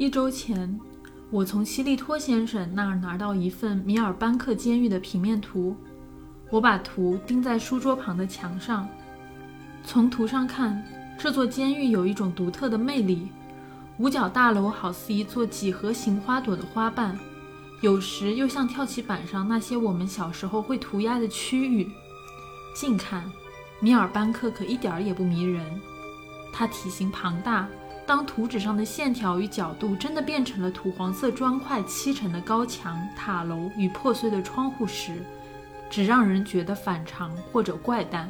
一周前，我从西利托先生那儿拿到一份米尔班克监狱的平面图，我把图钉在书桌旁的墙上。从图上看，这座监狱有一种独特的魅力。五角大楼好似一座几何形花朵的花瓣，有时又像跳棋板上那些我们小时候会涂鸦的区域。近看，米尔班克可一点儿也不迷人。它体型庞大。当图纸上的线条与角度真的变成了土黄色砖块砌成的高墙、塔楼与破碎的窗户时，只让人觉得反常或者怪诞。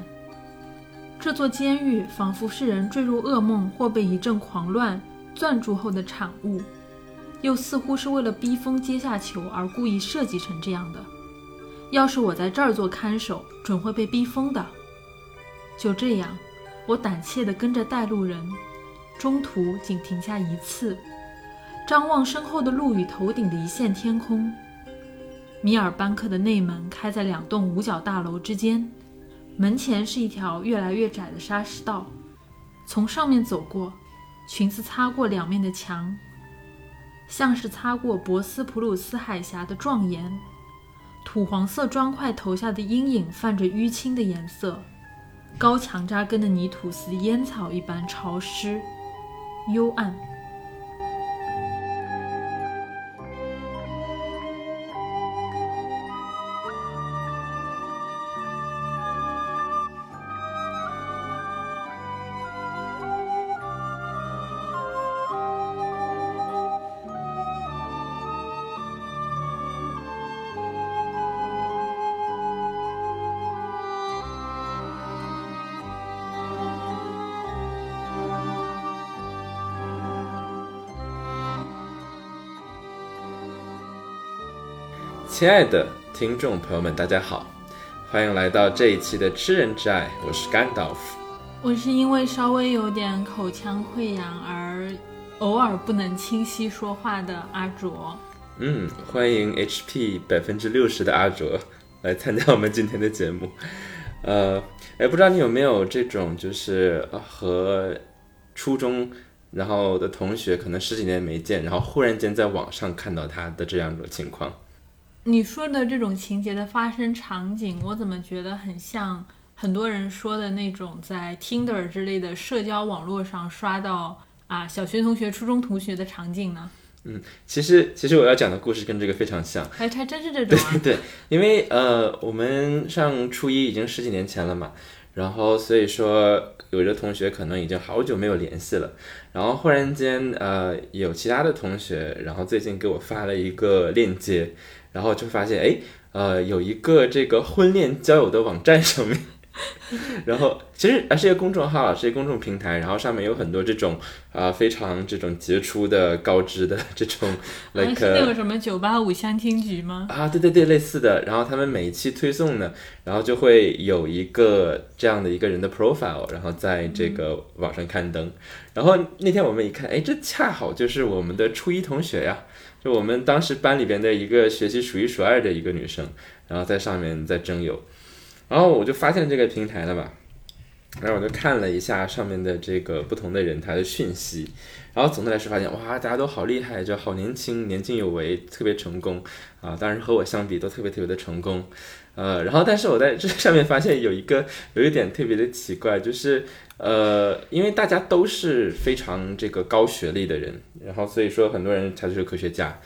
这座监狱仿佛是人坠入噩梦或被一阵狂乱攥住后的产物，又似乎是为了逼疯阶下囚而故意设计成这样的。要是我在这儿做看守，准会被逼疯的。就这样，我胆怯地跟着带路人。中途仅停下一次，张望身后的路与头顶的一线天空。米尔班克的内门开在两栋五角大楼之间，门前是一条越来越窄的沙石道。从上面走过，裙子擦过两面的墙，像是擦过博斯普鲁斯海峡的壮岩。土黄色砖块投下的阴影泛着淤青的颜色，高墙扎根的泥土似烟草一般潮湿。幽暗。亲爱的听众朋友们，大家好，欢迎来到这一期的《吃人之爱》，我是甘道夫。我是因为稍微有点口腔溃疡而偶尔不能清晰说话的阿卓。嗯，欢迎 HP 百分之六十的阿卓 来参加我们今天的节目。呃，哎，不知道你有没有这种，就是和初中然后的同学可能十几年没见，然后忽然间在网上看到他的这样一种情况。你说的这种情节的发生场景，我怎么觉得很像很多人说的那种在 Tinder 之类的社交网络上刷到啊小学同学、初中同学的场景呢？嗯，其实其实我要讲的故事跟这个非常像，还还真是这 种啊。对，因为呃，我们上初一已经十几年前了嘛，然后所以说有的同学可能已经好久没有联系了，然后忽然间呃有其他的同学，然后最近给我发了一个链接。然后就发现，哎，呃，有一个这个婚恋交友的网站上面，然后其实啊是一个公众号，是一个公众平台，然后上面有很多这种啊非常这种杰出的高知的这种，like 是那个什么九八五相亲局吗？啊，对对对，类似的。然后他们每一期推送呢，然后就会有一个这样的一个人的 profile，然后在这个网上刊登。然后那天我们一看，哎，这恰好就是我们的初一同学呀。就我们当时班里边的一个学习数一数二的一个女生，然后在上面在征友，然后我就发现这个平台了嘛，然后我就看了一下上面的这个不同的人他的讯息，然后总的来说发现哇，大家都好厉害，就好年轻，年轻有为，特别成功。啊，当然和我相比都特别特别的成功，呃，然后但是我在这上面发现有一个有一点特别的奇怪，就是。呃，因为大家都是非常这个高学历的人，然后所以说很多人他就是科学家，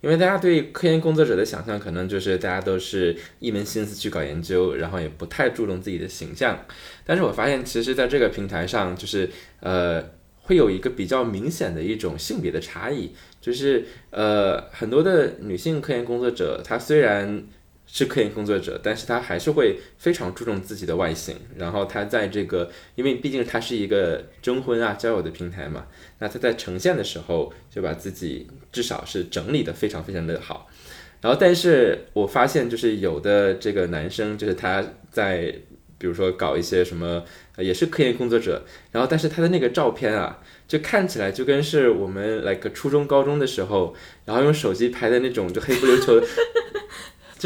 因为大家对科研工作者的想象可能就是大家都是一门心思去搞研究，然后也不太注重自己的形象。但是我发现，其实在这个平台上，就是呃，会有一个比较明显的一种性别的差异，就是呃，很多的女性科研工作者，她虽然。是科研工作者，但是他还是会非常注重自己的外形。然后他在这个，因为毕竟他是一个征婚啊、交友的平台嘛，那他在呈现的时候就把自己至少是整理的非常非常的好。然后，但是我发现就是有的这个男生，就是他在比如说搞一些什么，也是科研工作者，然后但是他的那个照片啊，就看起来就跟是我们来个初中高中的时候，然后用手机拍的那种就黑不溜秋。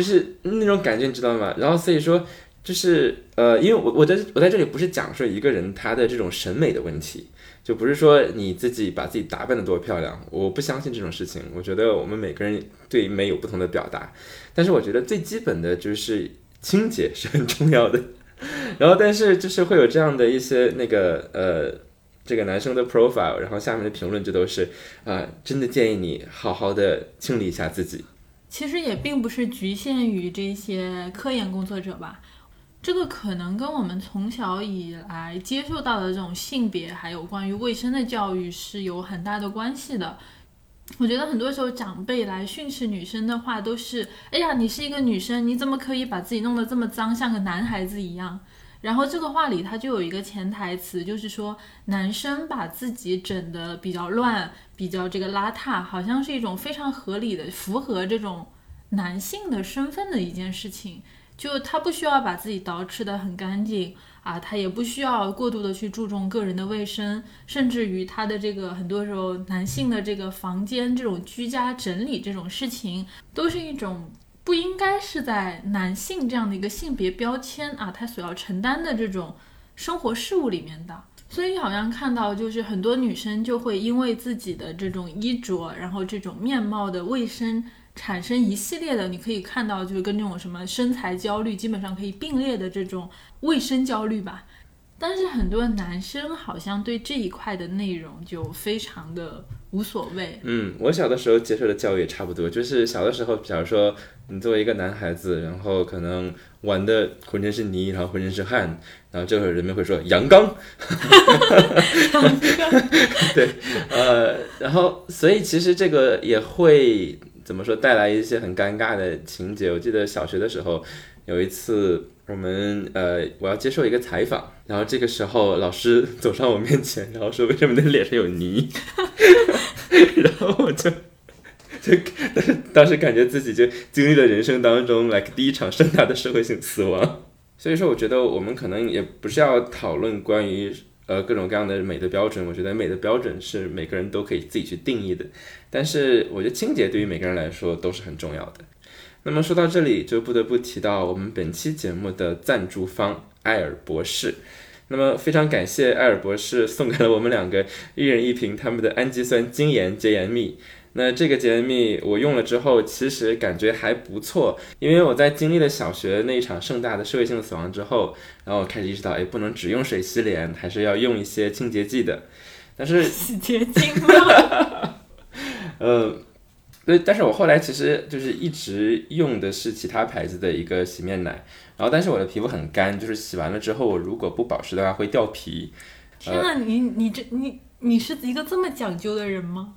就是那种感觉，你知道吗？然后所以说，就是呃，因为我我在我在这里不是讲说一个人他的这种审美的问题，就不是说你自己把自己打扮的多漂亮，我不相信这种事情。我觉得我们每个人对美有不同的表达，但是我觉得最基本的就是清洁是很重要的。然后，但是就是会有这样的一些那个呃。这个男生的 profile，然后下面的评论就都是，啊，真的建议你好好的清理一下自己。其实也并不是局限于这些科研工作者吧，这个可能跟我们从小以来接受到的这种性别还有关于卫生的教育是有很大的关系的。我觉得很多时候长辈来训斥女生的话都是，哎呀，你是一个女生，你怎么可以把自己弄得这么脏，像个男孩子一样？然后这个话里，它就有一个潜台词，就是说男生把自己整得比较乱、比较这个邋遢，好像是一种非常合理的、符合这种男性的身份的一件事情。就他不需要把自己捯饬得很干净啊，他也不需要过度的去注重个人的卫生，甚至于他的这个很多时候男性的这个房间这种居家整理这种事情，都是一种。不应该是在男性这样的一个性别标签啊，他所要承担的这种生活事务里面的，所以好像看到就是很多女生就会因为自己的这种衣着，然后这种面貌的卫生产生一系列的，你可以看到就是跟这种什么身材焦虑基本上可以并列的这种卫生焦虑吧。但是很多男生好像对这一块的内容就非常的无所谓。嗯，我小的时候接受的教育也差不多，就是小的时候，假如说你作为一个男孩子，然后可能玩的浑身是泥，然后浑身是汗，然后这会儿人们会说阳刚。对，呃，然后所以其实这个也会怎么说带来一些很尴尬的情节。我记得小学的时候有一次。我们呃，我要接受一个采访，然后这个时候老师走上我面前，然后说：“为什么你的脸上有泥？” 然后我就就当时当时感觉自己就经历了人生当中 like 第一场盛大的社会性死亡。所以说，我觉得我们可能也不是要讨论关于呃各种各样的美的标准。我觉得美的标准是每个人都可以自己去定义的，但是我觉得清洁对于每个人来说都是很重要的。那么说到这里，就不得不提到我们本期节目的赞助方艾尔博士。那么非常感谢艾尔博士送给了我们两个一人一瓶他们的氨基酸精盐洁颜蜜。那这个洁颜蜜我用了之后，其实感觉还不错，因为我在经历了小学那一场盛大的社会性死亡之后，然后我开始意识到，哎，不能只用水洗脸，还是要用一些清洁剂的。但是洗洁精吗？嗯。对，但是我后来其实就是一直用的是其他牌子的一个洗面奶，然后但是我的皮肤很干，就是洗完了之后，我如果不保湿的话会掉皮。天呐，你你这你你是一个这么讲究的人吗？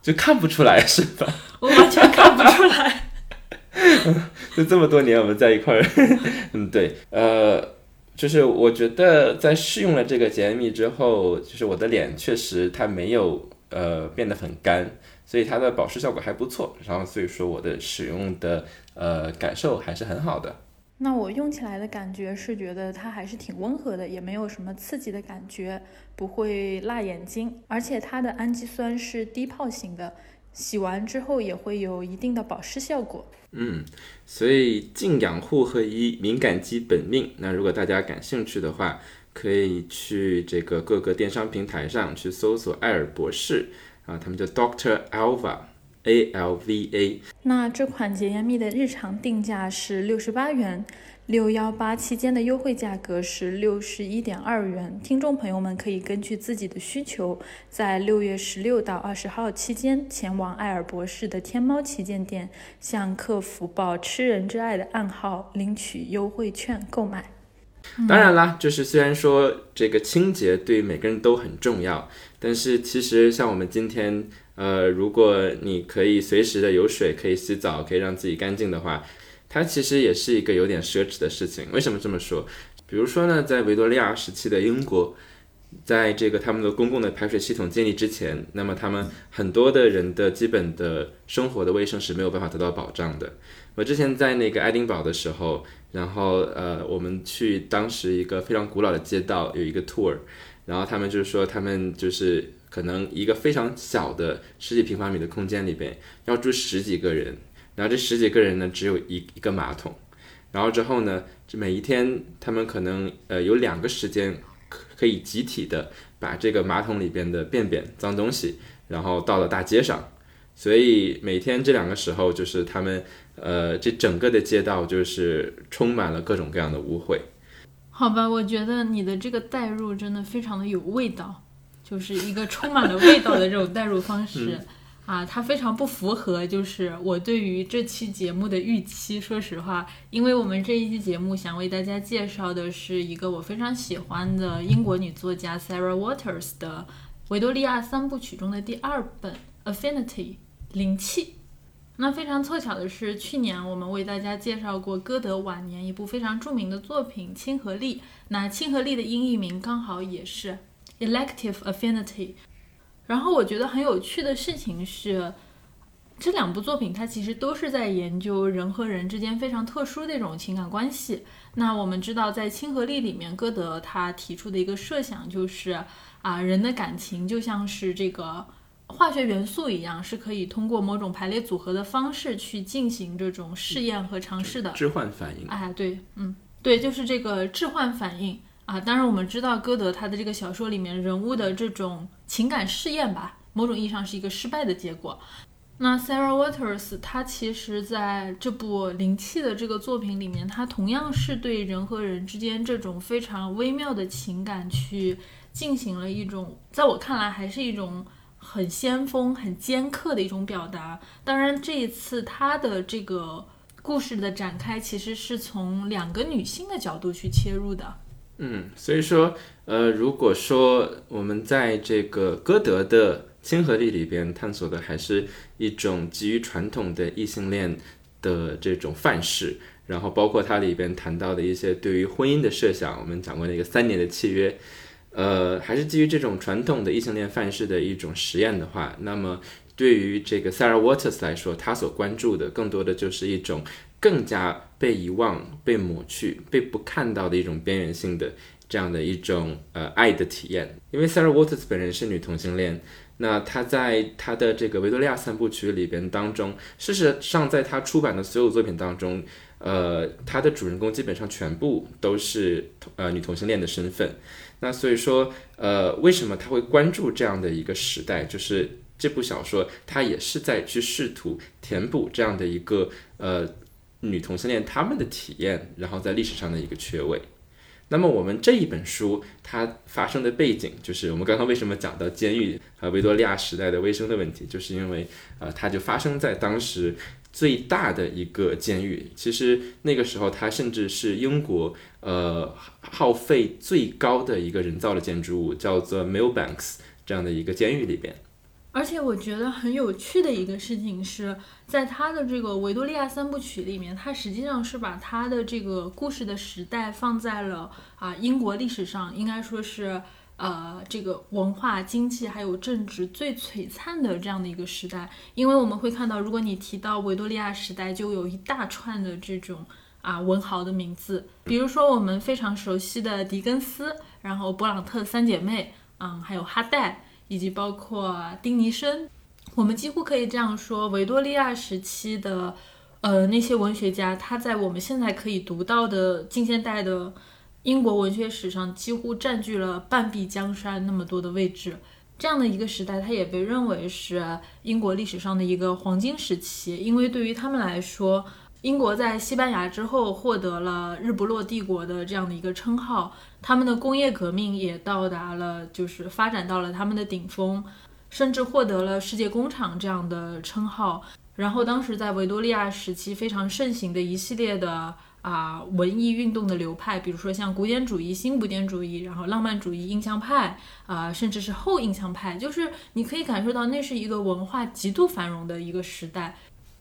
就看不出来是吧？我完全看不出来。就这么多年我们在一块儿，嗯，对，呃，就是我觉得在试用了这个洁颜蜜之后，就是我的脸确实它没有呃变得很干。所以它的保湿效果还不错，然后所以说我的使用的呃感受还是很好的。那我用起来的感觉是觉得它还是挺温和的，也没有什么刺激的感觉，不会辣眼睛，而且它的氨基酸是低泡型的，洗完之后也会有一定的保湿效果。嗯，所以净养护合一，敏感肌本命。那如果大家感兴趣的话，可以去这个各个电商平台上去搜索艾尔博士。啊，他们叫 Doctor Alva，A L V A。那这款洁颜蜜的日常定价是六十八元，六幺八期间的优惠价格是六十一点二元。听众朋友们可以根据自己的需求，在六月十六到二十号期间前往艾尔博士的天猫旗舰店，向客服报“吃人之爱”的暗号，领取优惠券购买。当然啦，就是虽然说这个清洁对每个人都很重要，但是其实像我们今天，呃，如果你可以随时的有水可以洗澡，可以让自己干净的话，它其实也是一个有点奢侈的事情。为什么这么说？比如说呢，在维多利亚时期的英国，在这个他们的公共的排水系统建立之前，那么他们很多的人的基本的生活的卫生是没有办法得到保障的。我之前在那个爱丁堡的时候。然后呃，我们去当时一个非常古老的街道有一个 tour，然后他们就是说他们就是可能一个非常小的十几平方米的空间里边要住十几个人，然后这十几个人呢只有一一个马桶，然后之后呢，这每一天他们可能呃有两个时间可以集体的把这个马桶里边的便便脏东西，然后倒到大街上。所以每天这两个时候，就是他们呃这整个的街道就是充满了各种各样的污秽。好吧，我觉得你的这个代入真的非常的有味道，就是一个充满了味道的这种代入方式。啊，它非常不符合，就是我对于这期节目的预期。说实话，因为我们这一期节目想为大家介绍的是一个我非常喜欢的英国女作家 Sarah Waters 的维多利亚三部曲中的第二本《Affinity》灵气。那非常凑巧的是，去年我们为大家介绍过歌德晚年一部非常著名的作品《亲和力》。那《亲和力》的音译名刚好也是 Elective Affinity。然后我觉得很有趣的事情是，这两部作品它其实都是在研究人和人之间非常特殊的一种情感关系。那我们知道，在《亲和力》里面，歌德他提出的一个设想就是啊，人的感情就像是这个化学元素一样，是可以通过某种排列组合的方式去进行这种试验和尝试的置换反应。哎，对，嗯，对，就是这个置换反应。啊，当然我们知道歌德他的这个小说里面人物的这种情感试验吧，某种意义上是一个失败的结果。那 Sarah Waters 他其实在这部灵气的这个作品里面，他同样是对人和人之间这种非常微妙的情感去进行了一种，在我看来还是一种很先锋、很尖刻的一种表达。当然这一次他的这个故事的展开，其实是从两个女性的角度去切入的。嗯，所以说，呃，如果说我们在这个歌德的亲和力里边探索的还是一种基于传统的异性恋的这种范式，然后包括它里边谈到的一些对于婚姻的设想，我们讲过那个三年的契约，呃，还是基于这种传统的异性恋范式的一种实验的话，那么对于这个 Sarah Waters 来说，他所关注的更多的就是一种。更加被遗忘、被抹去、被不看到的一种边缘性的这样的一种呃爱的体验。因为 Sarah Waters 本人是女同性恋，那她在她的这个维多利亚三部曲里边当中，事实上在她出版的所有作品当中，呃，它的主人公基本上全部都是呃女同性恋的身份。那所以说，呃，为什么他会关注这样的一个时代？就是这部小说，它也是在去试图填补这样的一个呃。女同性恋他们的体验，然后在历史上的一个缺位。那么我们这一本书它发生的背景，就是我们刚刚为什么讲到监狱和维多利亚时代的卫生的问题，就是因为呃，它就发生在当时最大的一个监狱。其实那个时候，它甚至是英国呃耗费最高的一个人造的建筑物，叫做 Millbanks 这样的一个监狱里边。而且我觉得很有趣的一个事情是，在他的这个维多利亚三部曲里面，他实际上是把他的这个故事的时代放在了啊英国历史上，应该说是呃这个文化、经济还有政治最璀璨的这样的一个时代。因为我们会看到，如果你提到维多利亚时代，就有一大串的这种啊文豪的名字，比如说我们非常熟悉的狄更斯，然后勃朗特三姐妹，嗯，还有哈代。以及包括丁尼生，我们几乎可以这样说，维多利亚时期的，呃，那些文学家，他在我们现在可以读到的近现代的英国文学史上，几乎占据了半壁江山那么多的位置。这样的一个时代，它也被认为是英国历史上的一个黄金时期，因为对于他们来说。英国在西班牙之后获得了“日不落帝国”的这样的一个称号，他们的工业革命也到达了，就是发展到了他们的顶峰，甚至获得了“世界工厂”这样的称号。然后，当时在维多利亚时期非常盛行的一系列的啊文艺运动的流派，比如说像古典主义、新古典主义，然后浪漫主义、印象派啊，甚至是后印象派，就是你可以感受到那是一个文化极度繁荣的一个时代。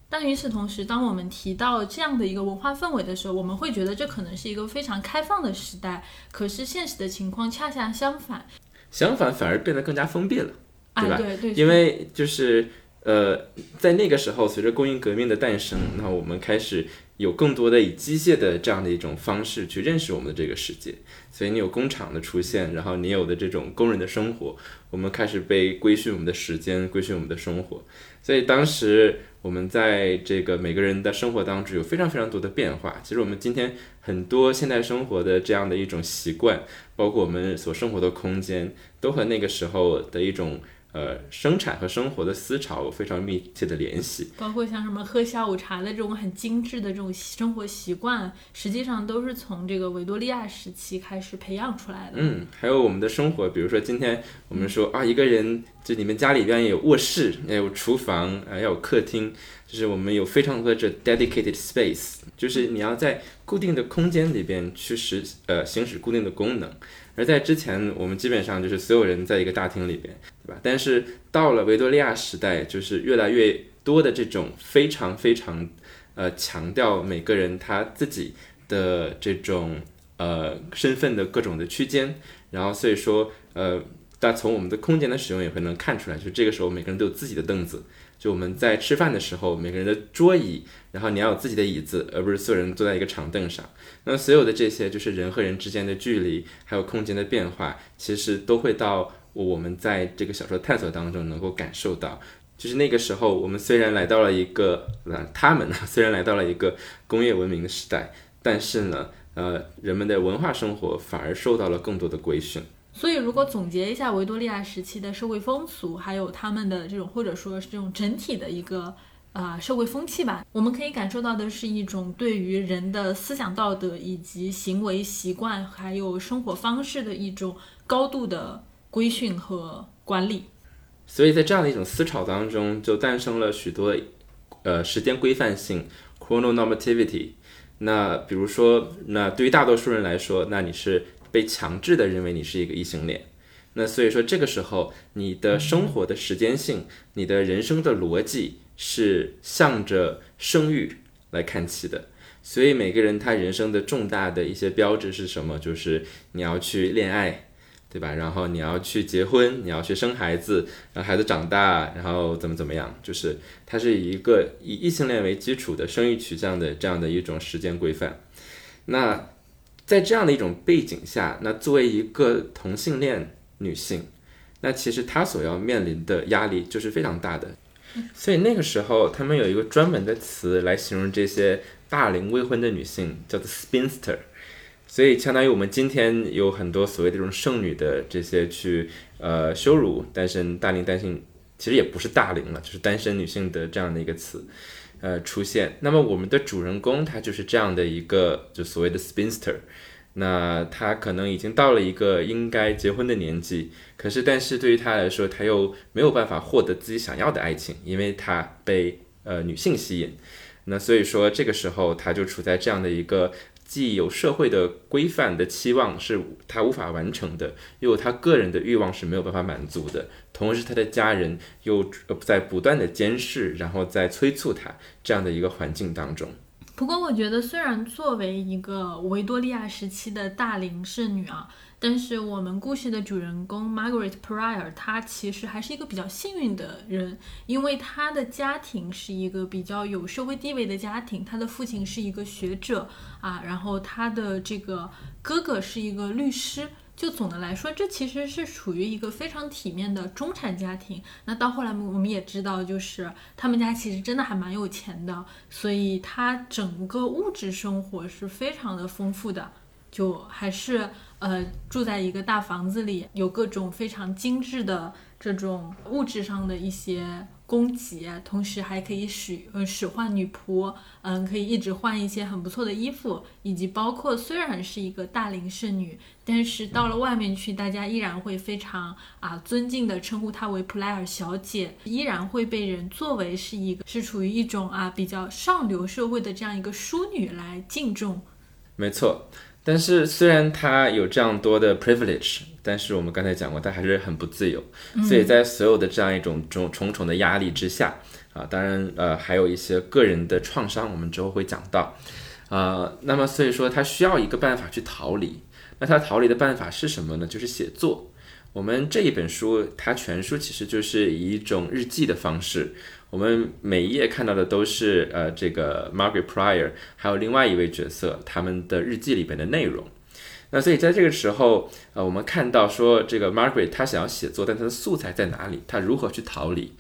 但与此同时，当我们提到这样的一个文化氛围的时候，我们会觉得这可能是一个非常开放的时代。可是现实的情况恰恰相反，相反反而变得更加封闭了，对吧？对对。因为就是呃，在那个时候，随着工业革命的诞生，那我们开始有更多的以机械的这样的一种方式去认识我们的这个世界。所以你有工厂的出现，然后你有的这种工人的生活，我们开始被规训我们的时间，规训我们的生活。所以当时我们在这个每个人的生活当中有非常非常多的变化。其实我们今天很多现代生活的这样的一种习惯，包括我们所生活的空间，都和那个时候的一种。呃，生产和生活的思潮有非常密切的联系，包括像什么喝下午茶的这种很精致的这种生活习惯，实际上都是从这个维多利亚时期开始培养出来的。嗯，还有我们的生活，比如说今天我们说啊，一个人就你们家里边有卧室，也有厨房，啊，要有客厅，就是我们有非常多的这 dedicated space，就是你要在固定的空间里边去实呃行使固定的功能。而在之前，我们基本上就是所有人在一个大厅里边，对吧？但是到了维多利亚时代，就是越来越多的这种非常非常，呃，强调每个人他自己的这种呃身份的各种的区间，然后所以说，呃，但从我们的空间的使用也会能看出来，就这个时候每个人都有自己的凳子。就我们在吃饭的时候，每个人的桌椅，然后你要有自己的椅子，而不是所有人坐在一个长凳上。那所有的这些，就是人和人之间的距离，还有空间的变化，其实都会到我们在这个小说探索当中能够感受到。就是那个时候，我们虽然来到了一个，呃，他们呢虽然来到了一个工业文明的时代，但是呢，呃，人们的文化生活反而受到了更多的规训。所以，如果总结一下维多利亚时期的社会风俗，还有他们的这种，或者说是这种整体的一个啊社会风气吧，我们可以感受到的是一种对于人的思想道德以及行为习惯，还有生活方式的一种高度的规训和管理。所以在这样的一种思潮当中，就诞生了许多呃时间规范性 （chrononormativity）。那比如说，那对于大多数人来说，那你是。被强制的认为你是一个异性恋，那所以说这个时候你的生活的时间性，你的人生的逻辑是向着生育来看齐的。所以每个人他人生的重大的一些标志是什么？就是你要去恋爱，对吧？然后你要去结婚，你要去生孩子，让孩子长大，然后怎么怎么样？就是它是一个以异性恋为基础的生育取向的这样的一种时间规范。那。在这样的一种背景下，那作为一个同性恋女性，那其实她所要面临的压力就是非常大的。所以那个时候，他们有一个专门的词来形容这些大龄未婚的女性，叫做 spinster。所以相当于我们今天有很多所谓的这种剩女的这些去呃羞辱单身大龄单性，其实也不是大龄了，就是单身女性的这样的一个词。呃，出现。那么我们的主人公他就是这样的一个，就所谓的 spinster。那他可能已经到了一个应该结婚的年纪，可是但是对于他来说，他又没有办法获得自己想要的爱情，因为他被呃女性吸引。那所以说这个时候他就处在这样的一个。既有社会的规范的期望是他无法完成的，又有他个人的欲望是没有办法满足的，同时他的家人又在不断的监视，然后在催促他这样的一个环境当中。不过，我觉得虽然作为一个维多利亚时期的大龄剩女啊。但是我们故事的主人公 Margaret Pryor，她其实还是一个比较幸运的人，因为她的家庭是一个比较有社会地位的家庭，她的父亲是一个学者啊，然后她的这个哥哥是一个律师，就总的来说，这其实是处于一个非常体面的中产家庭。那到后来我们也知道，就是他们家其实真的还蛮有钱的，所以他整个物质生活是非常的丰富的，就还是。呃，住在一个大房子里，有各种非常精致的这种物质上的一些供给，同时还可以使呃使唤女仆，嗯，可以一直换一些很不错的衣服，以及包括虽然是一个大龄剩女，但是到了外面去，大家依然会非常啊尊敬的称呼她为普莱尔小姐，依然会被人作为是一个是处于一种啊比较上流社会的这样一个淑女来敬重。没错。但是虽然他有这样多的 privilege，但是我们刚才讲过，他还是很不自由。所以在所有的这样一种重重重的压力之下，啊，当然呃还有一些个人的创伤，我们之后会讲到。啊，那么所以说他需要一个办法去逃离。那他逃离的办法是什么呢？就是写作。我们这一本书，它全书其实就是以一种日记的方式，我们每一页看到的都是呃这个 Margaret Pryor 还有另外一位角色他们的日记里边的内容。那所以在这个时候，呃，我们看到说这个 Margaret 她想要写作，但她的素材在哪里？她如何去逃离？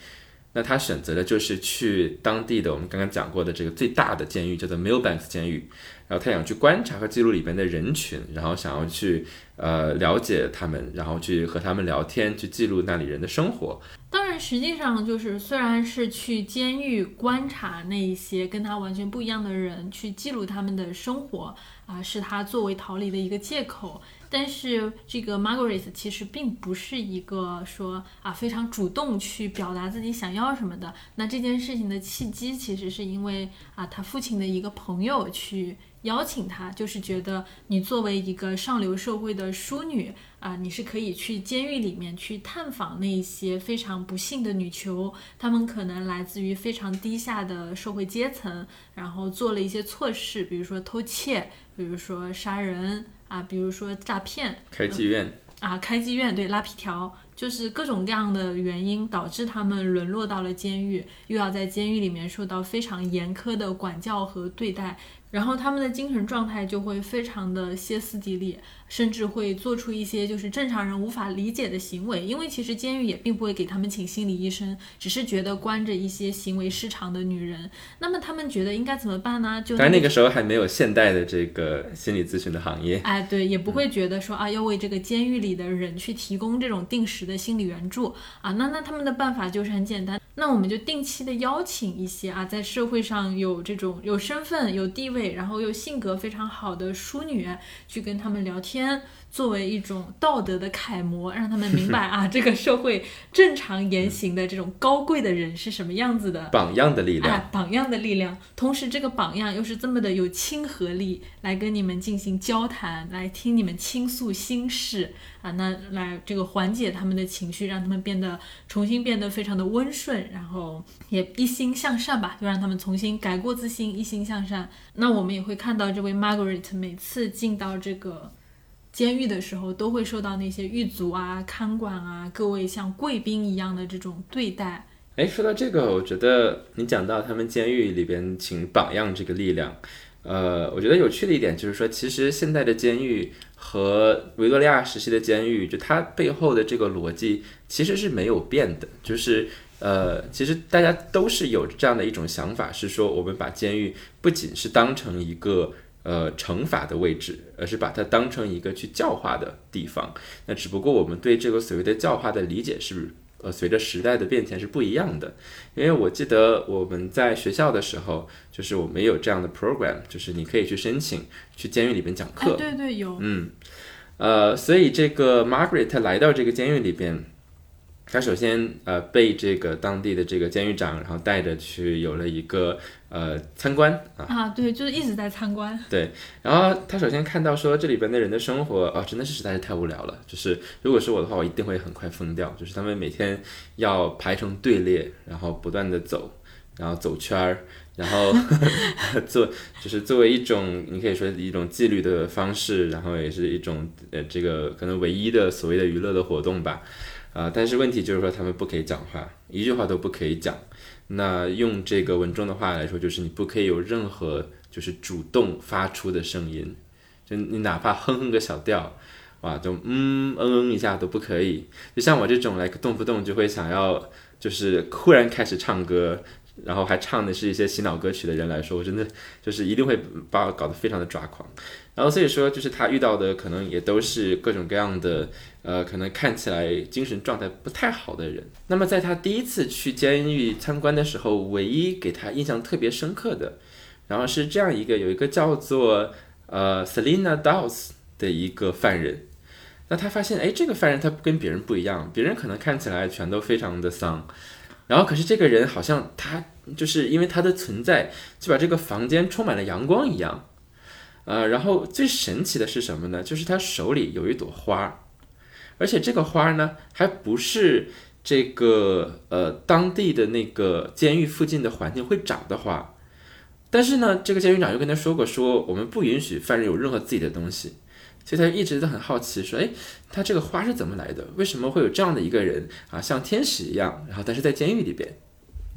那他选择的就是去当地的我们刚刚讲过的这个最大的监狱，叫做 Millbanks 监狱。然后他想去观察和记录里边的人群，然后想要去呃了解他们，然后去和他们聊天，去记录那里人的生活。当然，实际上就是虽然是去监狱观察那一些跟他完全不一样的人，去记录他们的生活啊，是他作为逃离的一个借口。但是这个 Margaret 其实并不是一个说啊非常主动去表达自己想要什么的。那这件事情的契机其实是因为啊他父亲的一个朋友去邀请他，就是觉得你作为一个上流社会的淑女啊，你是可以去监狱里面去探访那一些非常不幸的女囚，她们可能来自于非常低下的社会阶层，然后做了一些错事，比如说偷窃，比如说杀人。啊，比如说诈骗、开妓院啊，开妓院对拉皮条，就是各种各样的原因导致他们沦落到了监狱，又要在监狱里面受到非常严苛的管教和对待。然后他们的精神状态就会非常的歇斯底里，甚至会做出一些就是正常人无法理解的行为。因为其实监狱也并不会给他们请心理医生，只是觉得关着一些行为失常的女人。那么他们觉得应该怎么办呢？就但那个时候还没有现代的这个心理咨询的行业。哎，对，也不会觉得说啊要为这个监狱里的人去提供这种定时的心理援助啊。那那他们的办法就是很简单。那我们就定期的邀请一些啊，在社会上有这种有身份、有地位，然后又性格非常好的淑女，去跟他们聊天。作为一种道德的楷模，让他们明白 啊，这个社会正常言行的这种高贵的人是什么样子的榜样的力量，榜样的力量。同时，这个榜样又是这么的有亲和力，来跟你们进行交谈，来听你们倾诉心事啊，那来这个缓解他们的情绪，让他们变得重新变得非常的温顺，然后也一心向善吧，就让他们重新改过自新，一心向善。那我们也会看到这位 Margaret 每次进到这个。监狱的时候都会受到那些狱卒啊、看管啊、各位像贵宾一样的这种对待。哎，说到这个，我觉得你讲到他们监狱里边请榜样这个力量，呃，我觉得有趣的一点就是说，其实现在的监狱和维多利亚时期的监狱，就它背后的这个逻辑其实是没有变的。就是呃，其实大家都是有这样的一种想法，是说我们把监狱不仅是当成一个。呃，惩罚的位置，而是把它当成一个去教化的地方。那只不过我们对这个所谓的教化的理解是，呃，随着时代的变迁是不一样的。因为我记得我们在学校的时候，就是我们有这样的 program，就是你可以去申请去监狱里边讲课。对对有。嗯，呃，所以这个 Margaret 来到这个监狱里边。他首先呃被这个当地的这个监狱长，然后带着去有了一个呃参观啊啊对，就是一直在参观。对，然后他首先看到说这里边的人的生活啊，真的是实在是太无聊了。就是如果是我的话，我一定会很快疯掉。就是他们每天要排成队列，然后不断的走，然后走圈儿，然后 做就是作为一种你可以说一种纪律的方式，然后也是一种呃这个可能唯一的所谓的娱乐的活动吧。啊，但是问题就是说他们不可以讲话，一句话都不可以讲。那用这个文中的话来说，就是你不可以有任何就是主动发出的声音，就你哪怕哼哼个小调，哇，就嗯嗯嗯一下都不可以。就像我这种来动不动就会想要就是忽然开始唱歌，然后还唱的是一些洗脑歌曲的人来说，我真的就是一定会把我搞得非常的抓狂。然后所以说，就是他遇到的可能也都是各种各样的。呃，可能看起来精神状态不太好的人。那么，在他第一次去监狱参观的时候，唯一给他印象特别深刻的，然后是这样一个有一个叫做呃 Selina Dawes 的一个犯人。那他发现，哎，这个犯人他跟别人不一样，别人可能看起来全都非常的丧，然后可是这个人好像他就是因为他的存在，就把这个房间充满了阳光一样。呃，然后最神奇的是什么呢？就是他手里有一朵花。而且这个花呢，还不是这个呃当地的那个监狱附近的环境会长的花，但是呢，这个监狱长又跟他说过，说我们不允许犯人有任何自己的东西，所以他一直都很好奇，说，哎，他这个花是怎么来的？为什么会有这样的一个人啊，像天使一样，然后但是在监狱里边？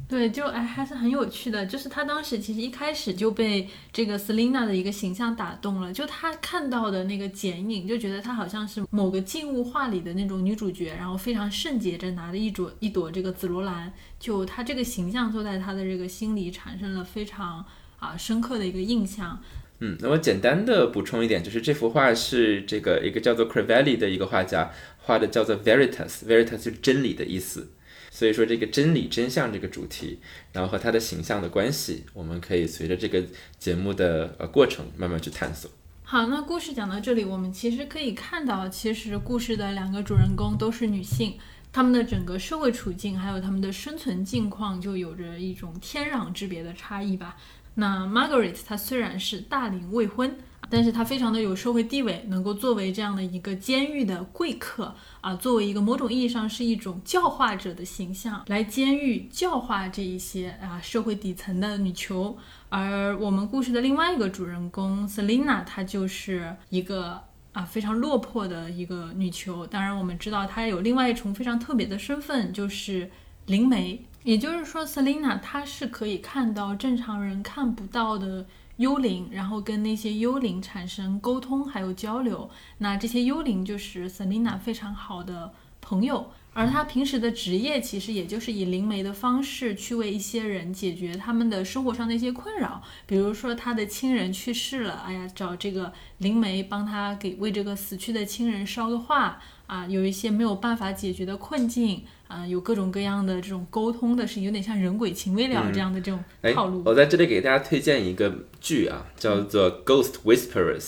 对，就哎还是很有趣的，就是他当时其实一开始就被这个 Selina 的一个形象打动了，就他看到的那个剪影，就觉得她好像是某个静物画里的那种女主角，然后非常圣洁着拿着一朵一朵这个紫罗兰，就他这个形象就在他的这个心里产生了非常啊深刻的一个印象。嗯，那么简单的补充一点，就是这幅画是这个一个叫做 Crivelli 的一个画家画的，叫做 Veritas，Veritas 是真理的意思。所以说，这个真理真相这个主题，然后和他的形象的关系，我们可以随着这个节目的呃过程慢慢去探索。好，那故事讲到这里，我们其实可以看到，其实故事的两个主人公都是女性，她们的整个社会处境还有她们的生存境况就有着一种天壤之别的差异吧。那 Margaret 她虽然是大龄未婚。但是他非常的有社会地位，能够作为这样的一个监狱的贵客啊，作为一个某种意义上是一种教化者的形象，来监狱教化这一些啊社会底层的女囚。而我们故事的另外一个主人公 Selina，她就是一个啊非常落魄的一个女囚。当然，我们知道她有另外一重非常特别的身份，就是灵媒。也就是说，Selina 她是可以看到正常人看不到的。幽灵，然后跟那些幽灵产生沟通，还有交流。那这些幽灵就是 Selina 非常好的朋友，而他平时的职业其实也就是以灵媒的方式去为一些人解决他们的生活上的一些困扰。比如说他的亲人去世了，哎呀，找这个灵媒帮他给为这个死去的亲人捎个话啊。有一些没有办法解决的困境。啊，有各种各样的这种沟通的事情，有点像人鬼情未了这样的这种套路。我在这里给大家推荐一个剧啊，叫做《Ghost Whisperers》，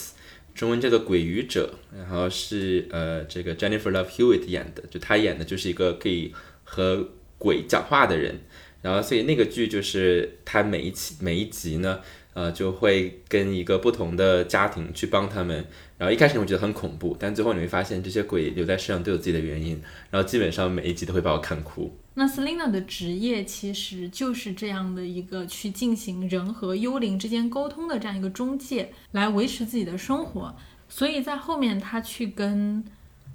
中文叫做《鬼语者》，然后是呃这个 Jennifer Love Hewitt 演的，就她演的就是一个可以和鬼讲话的人，然后所以那个剧就是他每一期每一集呢。呃，就会跟一个不同的家庭去帮他们，然后一开始你觉得很恐怖，但最后你会发现这些鬼留在世上都有自己的原因，然后基本上每一集都会把我看哭。那 Selina 的职业其实就是这样的一个去进行人和幽灵之间沟通的这样一个中介，来维持自己的生活。所以在后面他去跟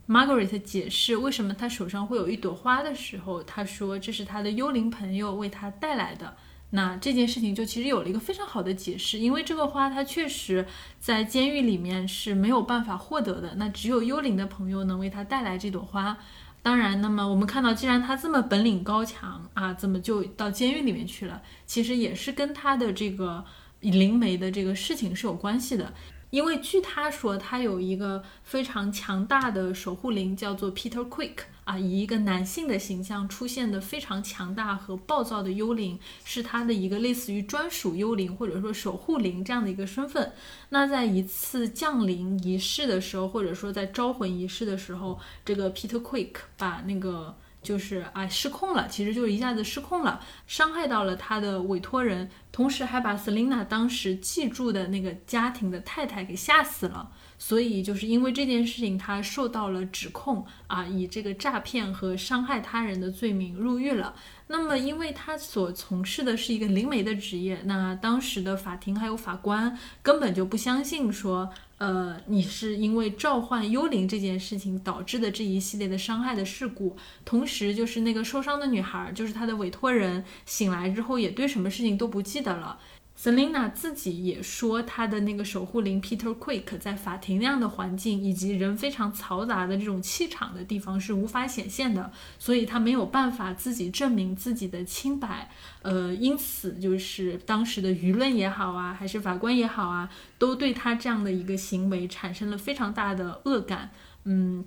Margaret 解释为什么他手上会有一朵花的时候，他说这是他的幽灵朋友为他带来的。那这件事情就其实有了一个非常好的解释，因为这个花它确实在监狱里面是没有办法获得的，那只有幽灵的朋友能为他带来这朵花。当然，那么我们看到，既然他这么本领高强啊，怎么就到监狱里面去了？其实也是跟他的这个灵媒的这个事情是有关系的。因为据他说，他有一个非常强大的守护灵，叫做 Peter Quick 啊，以一个男性的形象出现的非常强大和暴躁的幽灵，是他的一个类似于专属幽灵或者说守护灵这样的一个身份。那在一次降临仪式的时候，或者说在招魂仪式的时候，这个 Peter Quick 把那个。就是啊，失控了，其实就是一下子失控了，伤害到了他的委托人，同时还把 Selina 当时寄住的那个家庭的太太给吓死了。所以就是因为这件事情，他受到了指控啊，以这个诈骗和伤害他人的罪名入狱了。那么，因为他所从事的是一个灵媒的职业，那当时的法庭还有法官根本就不相信说。呃，你是因为召唤幽灵这件事情导致的这一系列的伤害的事故，同时就是那个受伤的女孩，就是她的委托人醒来之后也对什么事情都不记得了。Selina 自己也说，她的那个守护灵 Peter Quick 在法庭那样的环境以及人非常嘈杂的这种气场的地方是无法显现的，所以他没有办法自己证明自己的清白。呃，因此就是当时的舆论也好啊，还是法官也好啊，都对他这样的一个行为产生了非常大的恶感。嗯，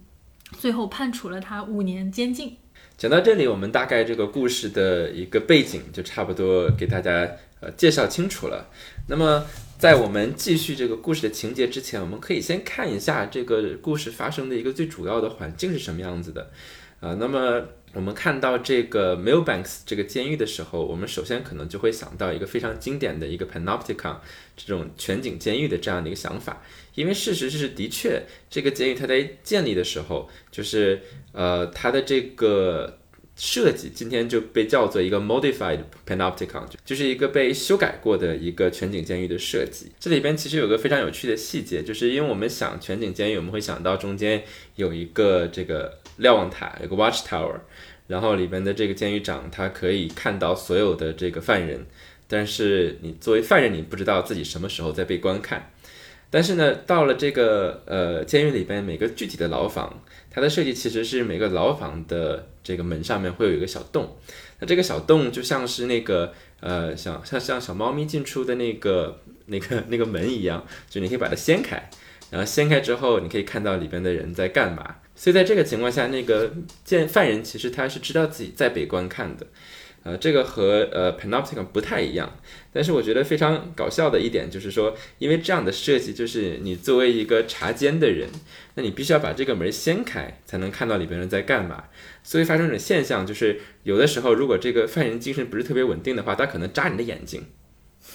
最后判处了他五年监禁。讲到这里，我们大概这个故事的一个背景就差不多给大家。呃，介绍清楚了。那么，在我们继续这个故事的情节之前，我们可以先看一下这个故事发生的一个最主要的环境是什么样子的。啊，那么我们看到这个 m i l b a n k s 这个监狱的时候，我们首先可能就会想到一个非常经典的一个 Panopticon 这种全景监狱的这样的一个想法。因为事实是，的确，这个监狱它在建立的时候，就是呃，它的这个。设计今天就被叫做一个 modified panopticon，就是一个被修改过的一个全景监狱的设计。这里边其实有个非常有趣的细节，就是因为我们想全景监狱，我们会想到中间有一个这个瞭望塔，有个 watch tower，然后里边的这个监狱长他可以看到所有的这个犯人，但是你作为犯人，你不知道自己什么时候在被观看。但是呢，到了这个呃监狱里边，每个具体的牢房，它的设计其实是每个牢房的这个门上面会有一个小洞，那这个小洞就像是那个呃像像像小猫咪进出的那个那个那个门一样，就你可以把它掀开，然后掀开之后，你可以看到里边的人在干嘛。所以在这个情况下，那个见犯人其实他是知道自己在被观看的。呃，这个和呃 panopticon 不太一样，但是我觉得非常搞笑的一点就是说，因为这样的设计，就是你作为一个查监的人，那你必须要把这个门掀开，才能看到里边人在干嘛。所以发生一种现象，就是有的时候如果这个犯人精神不是特别稳定的话，他可能扎你的眼睛，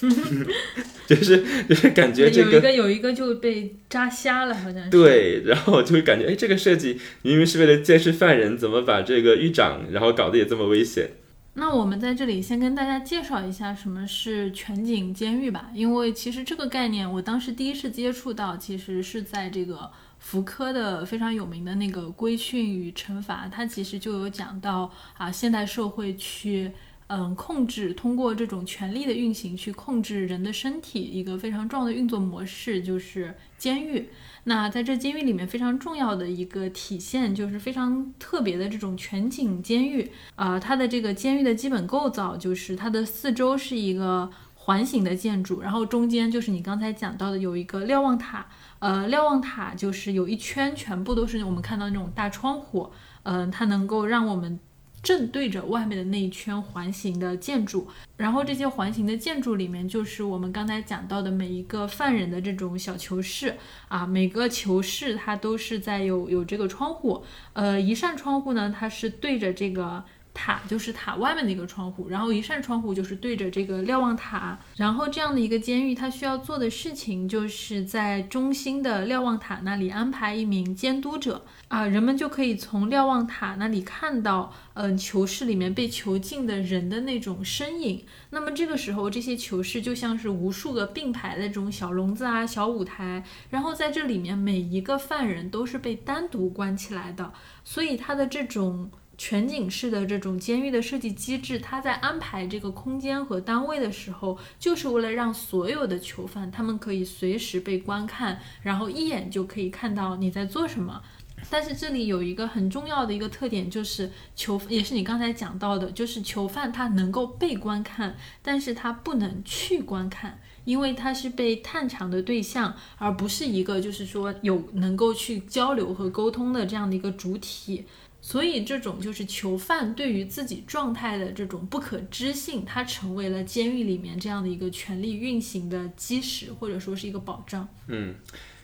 就是就是感觉这有一个有一个就被扎瞎了，好像是。对，然后就会感觉，哎，这个设计明明是为了监视犯人，怎么把这个狱长然后搞得也这么危险？那我们在这里先跟大家介绍一下什么是全景监狱吧，因为其实这个概念我当时第一次接触到，其实是在这个福柯的非常有名的那个《规训与惩罚》，它其实就有讲到啊，现代社会去嗯控制，通过这种权力的运行去控制人的身体，一个非常重要的运作模式就是监狱。那在这监狱里面非常重要的一个体现，就是非常特别的这种全景监狱啊。它的这个监狱的基本构造就是它的四周是一个环形的建筑，然后中间就是你刚才讲到的有一个瞭望塔。呃，瞭望塔就是有一圈全部都是我们看到那种大窗户，嗯，它能够让我们。正对着外面的那一圈环形的建筑，然后这些环形的建筑里面就是我们刚才讲到的每一个犯人的这种小囚室啊，每个囚室它都是在有有这个窗户，呃，一扇窗户呢，它是对着这个。塔就是塔外面的一个窗户，然后一扇窗户就是对着这个瞭望塔，然后这样的一个监狱，它需要做的事情就是在中心的瞭望塔那里安排一名监督者啊，人们就可以从瞭望塔那里看到，嗯，囚室里面被囚禁的人的那种身影。那么这个时候，这些囚室就像是无数个并排的这种小笼子啊、小舞台，然后在这里面每一个犯人都是被单独关起来的，所以它的这种。全景式的这种监狱的设计机制，它在安排这个空间和单位的时候，就是为了让所有的囚犯他们可以随时被观看，然后一眼就可以看到你在做什么。但是这里有一个很重要的一个特点，就是囚也是你刚才讲到的，就是囚犯他能够被观看，但是他不能去观看，因为他是被探查的对象，而不是一个就是说有能够去交流和沟通的这样的一个主体。所以，这种就是囚犯对于自己状态的这种不可知性，它成为了监狱里面这样的一个权力运行的基石，或者说是一个保障。嗯，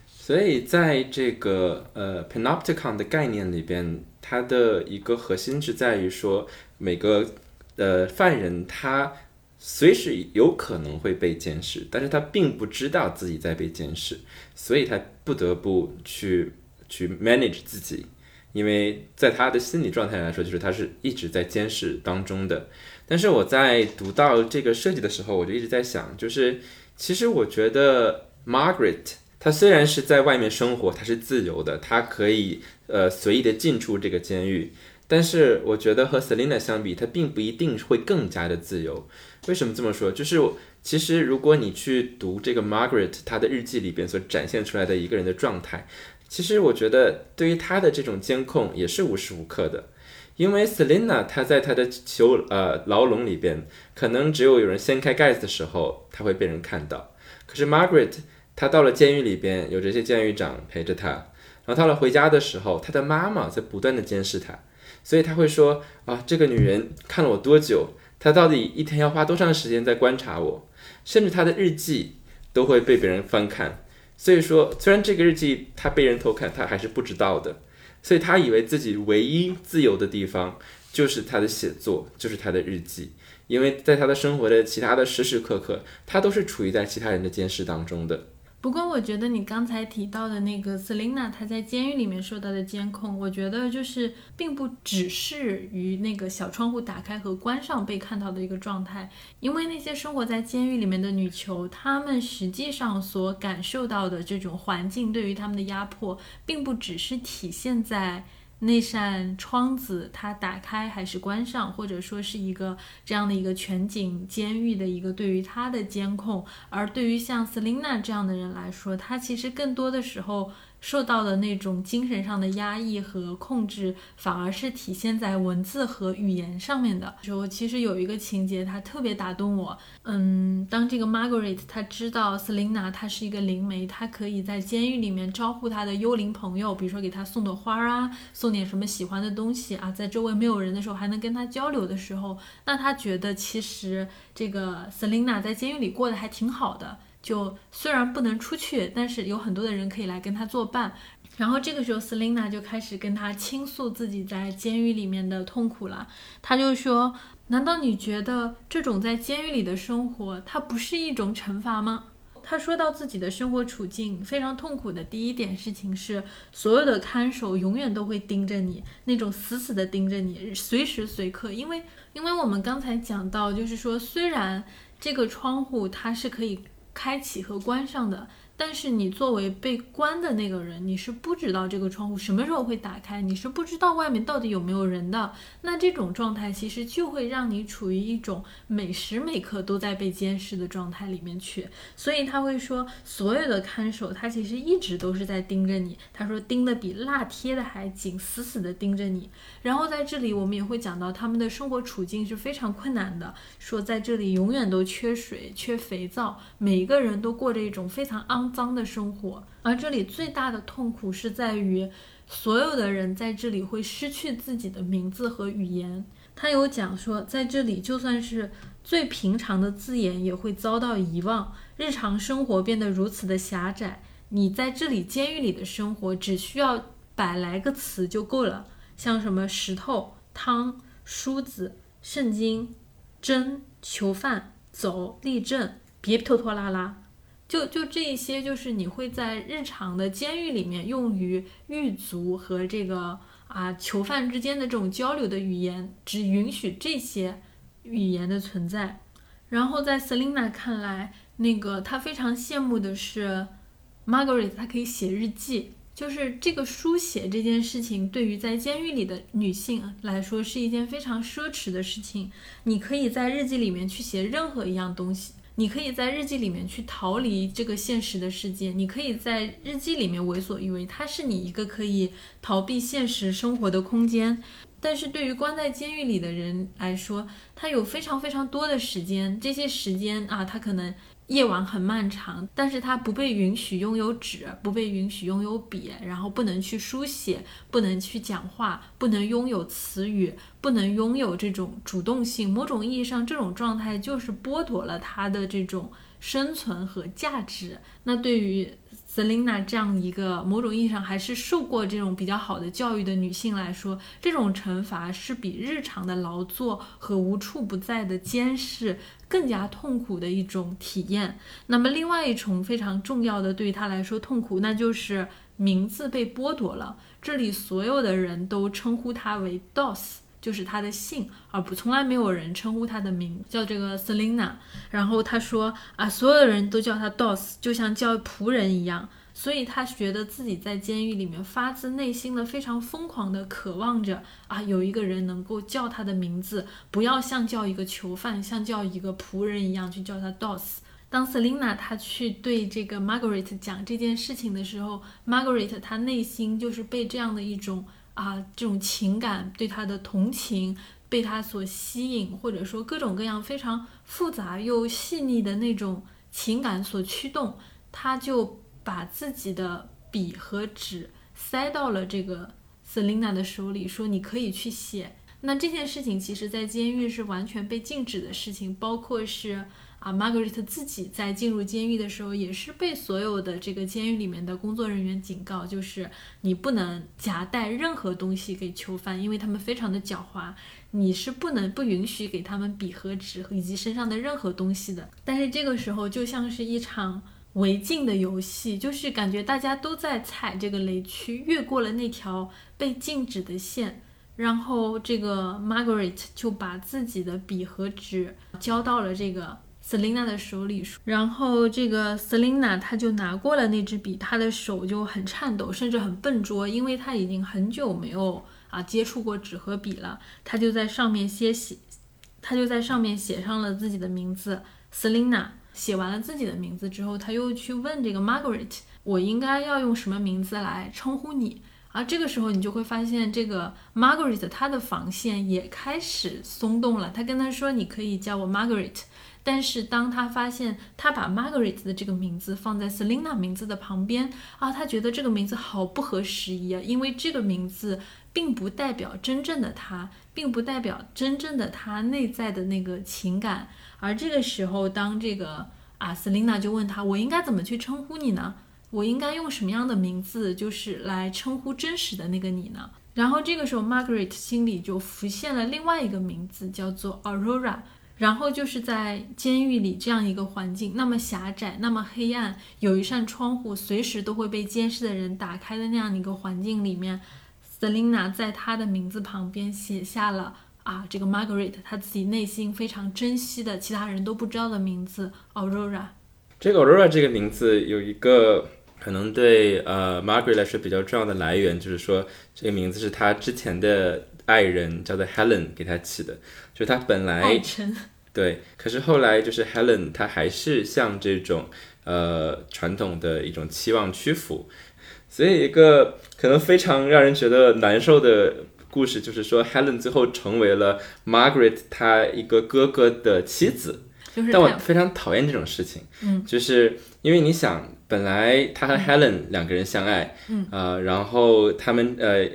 所以在这个呃 panopticon 的概念里边，它的一个核心是在于说，每个呃犯人他随时有可能会被监视，但是他并不知道自己在被监视，所以他不得不去去 manage 自己。因为在他的心理状态来说，就是他是一直在监视当中的。但是我在读到这个设计的时候，我就一直在想，就是其实我觉得 Margaret 她虽然是在外面生活，她是自由的，她可以呃随意的进出这个监狱，但是我觉得和 Selina 相比，她并不一定会更加的自由。为什么这么说？就是其实如果你去读这个 Margaret 她的日记里边所展现出来的一个人的状态。其实我觉得，对于他的这种监控也是无时无刻的，因为 Selina 她在她的囚呃牢笼里边，可能只有有人掀开盖子的时候，她会被人看到。可是 Margaret 她到了监狱里边，有这些监狱长陪着她，然后到了回家的时候，她的妈妈在不断的监视她，所以她会说啊，这个女人看了我多久？她到底一天要花多长时间在观察我？甚至她的日记都会被别人翻看。所以说，虽然这个日记他被人偷看，他还是不知道的。所以他以为自己唯一自由的地方就是他的写作，就是他的日记。因为在他的生活的其他的时时刻刻，他都是处于在其他人的监视当中的。不过，我觉得你刚才提到的那个 Selina，她在监狱里面受到的监控，我觉得就是并不只是于那个小窗户打开和关上被看到的一个状态，因为那些生活在监狱里面的女囚，她们实际上所感受到的这种环境对于她们的压迫，并不只是体现在。那扇窗子，它打开还是关上，或者说是一个这样的一个全景监狱的一个对于他的监控，而对于像 Selina 这样的人来说，他其实更多的时候。受到的那种精神上的压抑和控制，反而是体现在文字和语言上面的。就其实有一个情节，它特别打动我。嗯，当这个 Margaret 她知道 Selina 她是一个灵媒，她可以在监狱里面招呼她的幽灵朋友，比如说给她送朵花啊，送点什么喜欢的东西啊，在周围没有人的时候还能跟她交流的时候，那她觉得其实这个 Selina 在监狱里过得还挺好的。就虽然不能出去，但是有很多的人可以来跟他作伴。然后这个时候，Selina 就开始跟他倾诉自己在监狱里面的痛苦了。他就说：“难道你觉得这种在监狱里的生活，它不是一种惩罚吗？”他说到自己的生活处境非常痛苦的第一点事情是，所有的看守永远都会盯着你，那种死死的盯着你，随时随刻。因为，因为我们刚才讲到，就是说，虽然这个窗户它是可以。开启和关上的。但是你作为被关的那个人，你是不知道这个窗户什么时候会打开，你是不知道外面到底有没有人的。那这种状态其实就会让你处于一种每时每刻都在被监视的状态里面去。所以他会说，所有的看守他其实一直都是在盯着你。他说盯得比蜡贴的还紧，死死的盯着你。然后在这里我们也会讲到他们的生活处境是非常困难的，说在这里永远都缺水、缺肥皂，每一个人都过着一种非常肮。脏的生活，而这里最大的痛苦是在于，所有的人在这里会失去自己的名字和语言。他有讲说，在这里就算是最平常的字眼也会遭到遗忘，日常生活变得如此的狭窄。你在这里监狱里的生活，只需要百来个词就够了，像什么石头、汤、梳子、圣经、针、囚犯、走、立正，别拖拖拉拉。就就这一些，就是你会在日常的监狱里面用于狱卒和这个啊囚犯之间的这种交流的语言，只允许这些语言的存在。然后在 Selina 看来，那个她非常羡慕的是 Margaret，她可以写日记。就是这个书写这件事情，对于在监狱里的女性来说是一件非常奢侈的事情。你可以在日记里面去写任何一样东西。你可以在日记里面去逃离这个现实的世界，你可以在日记里面为所欲为，它是你一个可以逃避现实生活的空间。但是对于关在监狱里的人来说，他有非常非常多的时间，这些时间啊，他可能。夜晚很漫长，但是他不被允许拥有纸，不被允许拥有笔，然后不能去书写，不能去讲话，不能拥有词语，不能拥有这种主动性。某种意义上，这种状态就是剥夺了他的这种生存和价值。那对于 Selina 这样一个某种意义上还是受过这种比较好的教育的女性来说，这种惩罚是比日常的劳作和无处不在的监视更加痛苦的一种体验。那么，另外一重非常重要的对于她来说痛苦，那就是名字被剥夺了。这里所有的人都称呼她为 Dos。就是他的姓，而不从来没有人称呼他的名叫这个 Selina。然后他说啊，所有的人都叫他 Dos，就像叫仆人一样。所以他觉得自己在监狱里面发自内心的非常疯狂的渴望着啊，有一个人能够叫他的名字，不要像叫一个囚犯，像叫一个仆人一样去叫他 Dos。当 Selina 他去对这个 Margaret 讲这件事情的时候，Margaret 他内心就是被这样的一种。啊，这种情感对他的同情被他所吸引，或者说各种各样非常复杂又细腻的那种情感所驱动，他就把自己的笔和纸塞到了这个 Selina 的手里，说：“你可以去写。”那这件事情其实，在监狱是完全被禁止的事情，包括是。啊，Margaret 自己在进入监狱的时候，也是被所有的这个监狱里面的工作人员警告，就是你不能夹带任何东西给囚犯，因为他们非常的狡猾，你是不能不允许给他们笔和纸以及身上的任何东西的。但是这个时候就像是一场违禁的游戏，就是感觉大家都在踩这个雷区，越过了那条被禁止的线。然后这个 Margaret 就把自己的笔和纸交到了这个 Selina 的手里，然后这个 Selina 她就拿过了那支笔，她的手就很颤抖，甚至很笨拙，因为她已经很久没有啊接触过纸和笔了。她就在上面写写，她就在上面写上了自己的名字 Selina。写完了自己的名字之后，她又去问这个 Margaret，我应该要用什么名字来称呼你？而这个时候，你就会发现，这个 Margaret 她的防线也开始松动了。她跟他说：“你可以叫我 Margaret。”但是当他发现他把 Margaret 的这个名字放在 Selina 名字的旁边啊，他觉得这个名字好不合时宜啊，因为这个名字并不代表真正的他，并不代表真正的他内在的那个情感。而这个时候，当这个啊 Selina 就问他：“我应该怎么去称呼你呢？”我应该用什么样的名字，就是来称呼真实的那个你呢？然后这个时候，Margaret 心里就浮现了另外一个名字，叫做 Aurora。然后就是在监狱里这样一个环境，那么狭窄，那么黑暗，有一扇窗户，随时都会被监视的人打开的那样一个环境里面，Selina 在她的名字旁边写下了啊，这个 Margaret 她自己内心非常珍惜的，其他人都不知道的名字 Aurora。这个 Aurora 这个名字有一个。可能对呃 Margaret 来说比较重要的来源，就是说这个名字是她之前的爱人叫做 Helen 给她起的，就他本来对，可是后来就是 Helen 他还是向这种呃传统的一种期望屈服，所以一个可能非常让人觉得难受的故事，就是说 Helen 最后成为了 Margaret 他一个哥哥的妻子，但我非常讨厌这种事情，嗯，就是因为你想。本来他和 Helen 两个人相爱，嗯。啊，然后他们呃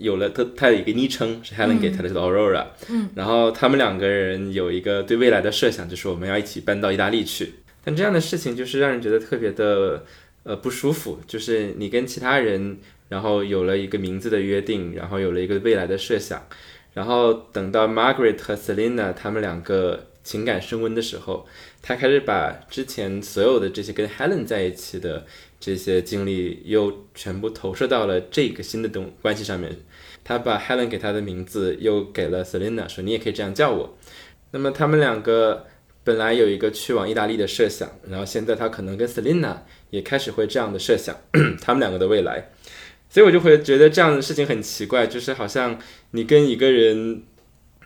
有了他他的一个昵称是 Helen 给他的叫 Aurora，嗯，然后他们两个人有一个对未来的设想，就是我们要一起搬到意大利去。但这样的事情就是让人觉得特别的呃不舒服，就是你跟其他人然后有了一个名字的约定，然后有了一个未来的设想，然后等到 Margaret 和 Selina 他们两个。情感升温的时候，他开始把之前所有的这些跟 Helen 在一起的这些经历，又全部投射到了这个新的东关系上面。他把 Helen 给他的名字又给了 Selina，说你也可以这样叫我。那么他们两个本来有一个去往意大利的设想，然后现在他可能跟 Selina 也开始会这样的设想，他们两个的未来。所以我就会觉得这样的事情很奇怪，就是好像你跟一个人，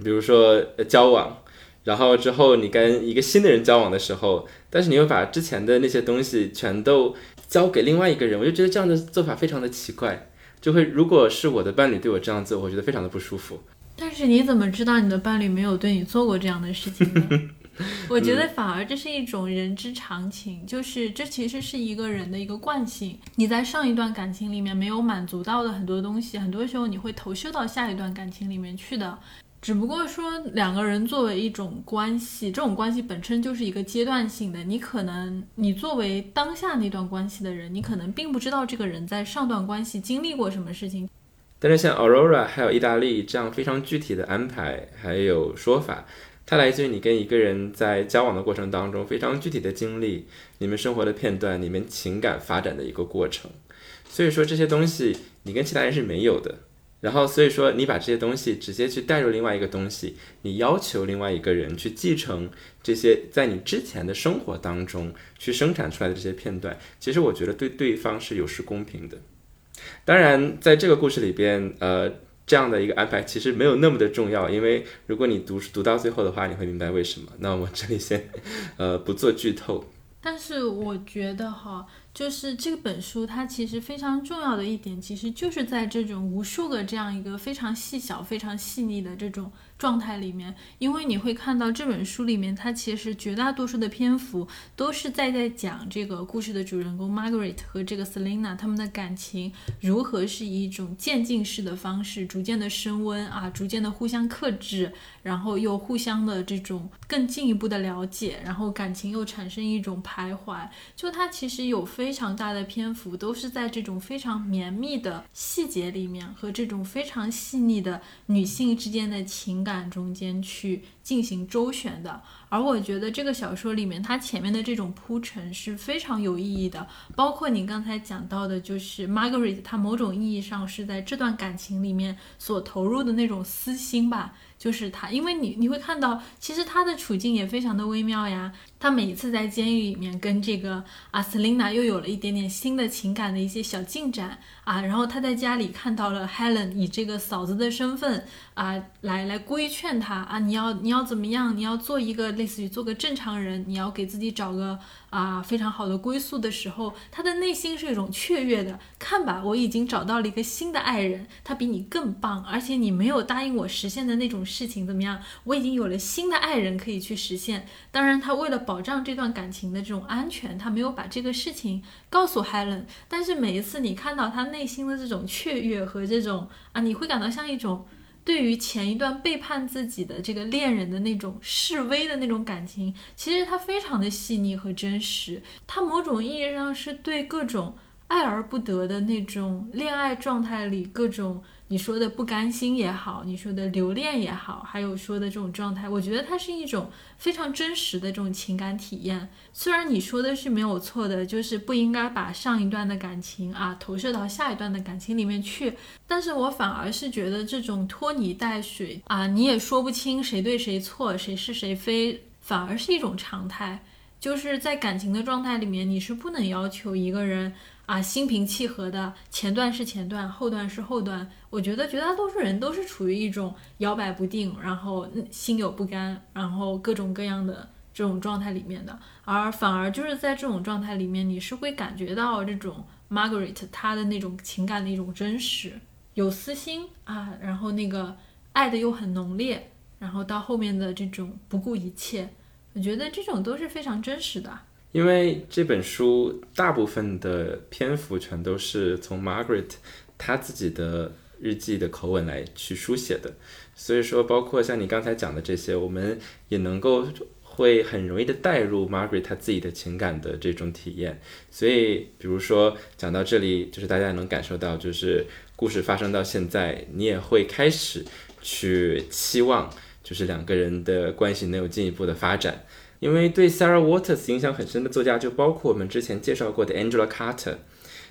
比如说交往。然后之后，你跟一个新的人交往的时候，但是你又把之前的那些东西全都交给另外一个人，我就觉得这样的做法非常的奇怪。就会，如果是我的伴侣对我这样做，我觉得非常的不舒服。但是你怎么知道你的伴侣没有对你做过这样的事情呢？我觉得反而这是一种人之常情，就是这其实是一个人的一个惯性。你在上一段感情里面没有满足到的很多东西，很多时候你会投射到下一段感情里面去的。只不过说，两个人作为一种关系，这种关系本身就是一个阶段性的。你可能，你作为当下那段关系的人，你可能并不知道这个人在上段关系经历过什么事情。但是像 Aurora 还有意大利这样非常具体的安排，还有说法，它来自于你跟一个人在交往的过程当中非常具体的经历，你们生活的片段，你们情感发展的一个过程。所以说这些东西，你跟其他人是没有的。然后，所以说你把这些东西直接去带入另外一个东西，你要求另外一个人去继承这些在你之前的生活当中去生产出来的这些片段，其实我觉得对对方是有失公平的。当然，在这个故事里边，呃，这样的一个安排其实没有那么的重要，因为如果你读读到最后的话，你会明白为什么。那我这里先，呃，不做剧透。但是我觉得哈。就是这本书，它其实非常重要的一点，其实就是在这种无数个这样一个非常细小、非常细腻的这种。状态里面，因为你会看到这本书里面，它其实绝大多数的篇幅都是在在讲这个故事的主人公 Margaret 和这个 Selina 他们的感情如何是以一种渐进式的方式逐渐的升温啊，逐渐的互相克制，然后又互相的这种更进一步的了解，然后感情又产生一种徘徊。就它其实有非常大的篇幅都是在这种非常绵密的细节里面和这种非常细腻的女性之间的情。感中间去进行周旋的。而我觉得这个小说里面，它前面的这种铺陈是非常有意义的，包括你刚才讲到的，就是 Margaret，她某种意义上是在这段感情里面所投入的那种私心吧。就是他，因为你你会看到，其实他的处境也非常的微妙呀。他每次在监狱里面跟这个阿斯琳娜又有了一点点新的情感的一些小进展啊，然后他在家里看到了 Helen 以这个嫂子的身份啊来来规劝他啊，你要你要怎么样？你要做一个类似于做个正常人，你要给自己找个啊非常好的归宿的时候，他的内心是一种雀跃的。看吧，我已经找到了一个新的爱人，他比你更棒，而且你没有答应我实现的那种。事情怎么样？我已经有了新的爱人可以去实现。当然，他为了保保障这段感情的这种安全，他没有把这个事情告诉 Helen。但是每一次你看到他内心的这种雀跃和这种啊，你会感到像一种对于前一段背叛自己的这个恋人的那种示威的那种感情。其实他非常的细腻和真实。他某种意义上是对各种爱而不得的那种恋爱状态里各种。你说的不甘心也好，你说的留恋也好，还有说的这种状态，我觉得它是一种非常真实的这种情感体验。虽然你说的是没有错的，就是不应该把上一段的感情啊投射到下一段的感情里面去，但是我反而是觉得这种拖泥带水啊，你也说不清谁对谁错，谁是谁非，反而是一种常态。就是在感情的状态里面，你是不能要求一个人。啊，心平气和的，前段是前段，后段是后段。我觉得绝大多数人都是处于一种摇摆不定，然后心有不甘，然后各种各样的这种状态里面的。而反而就是在这种状态里面，你是会感觉到这种 Margaret 她的那种情感的一种真实，有私心啊，然后那个爱的又很浓烈，然后到后面的这种不顾一切，我觉得这种都是非常真实的。因为这本书大部分的篇幅全都是从 Margaret 她自己的日记的口吻来去书写的，所以说包括像你刚才讲的这些，我们也能够会很容易的带入 Margaret 她自己的情感的这种体验。所以，比如说讲到这里，就是大家能感受到，就是故事发生到现在，你也会开始去期望，就是两个人的关系能有进一步的发展。因为对 Sarah Waters 影响很深的作家就包括我们之前介绍过的 Angela Carter，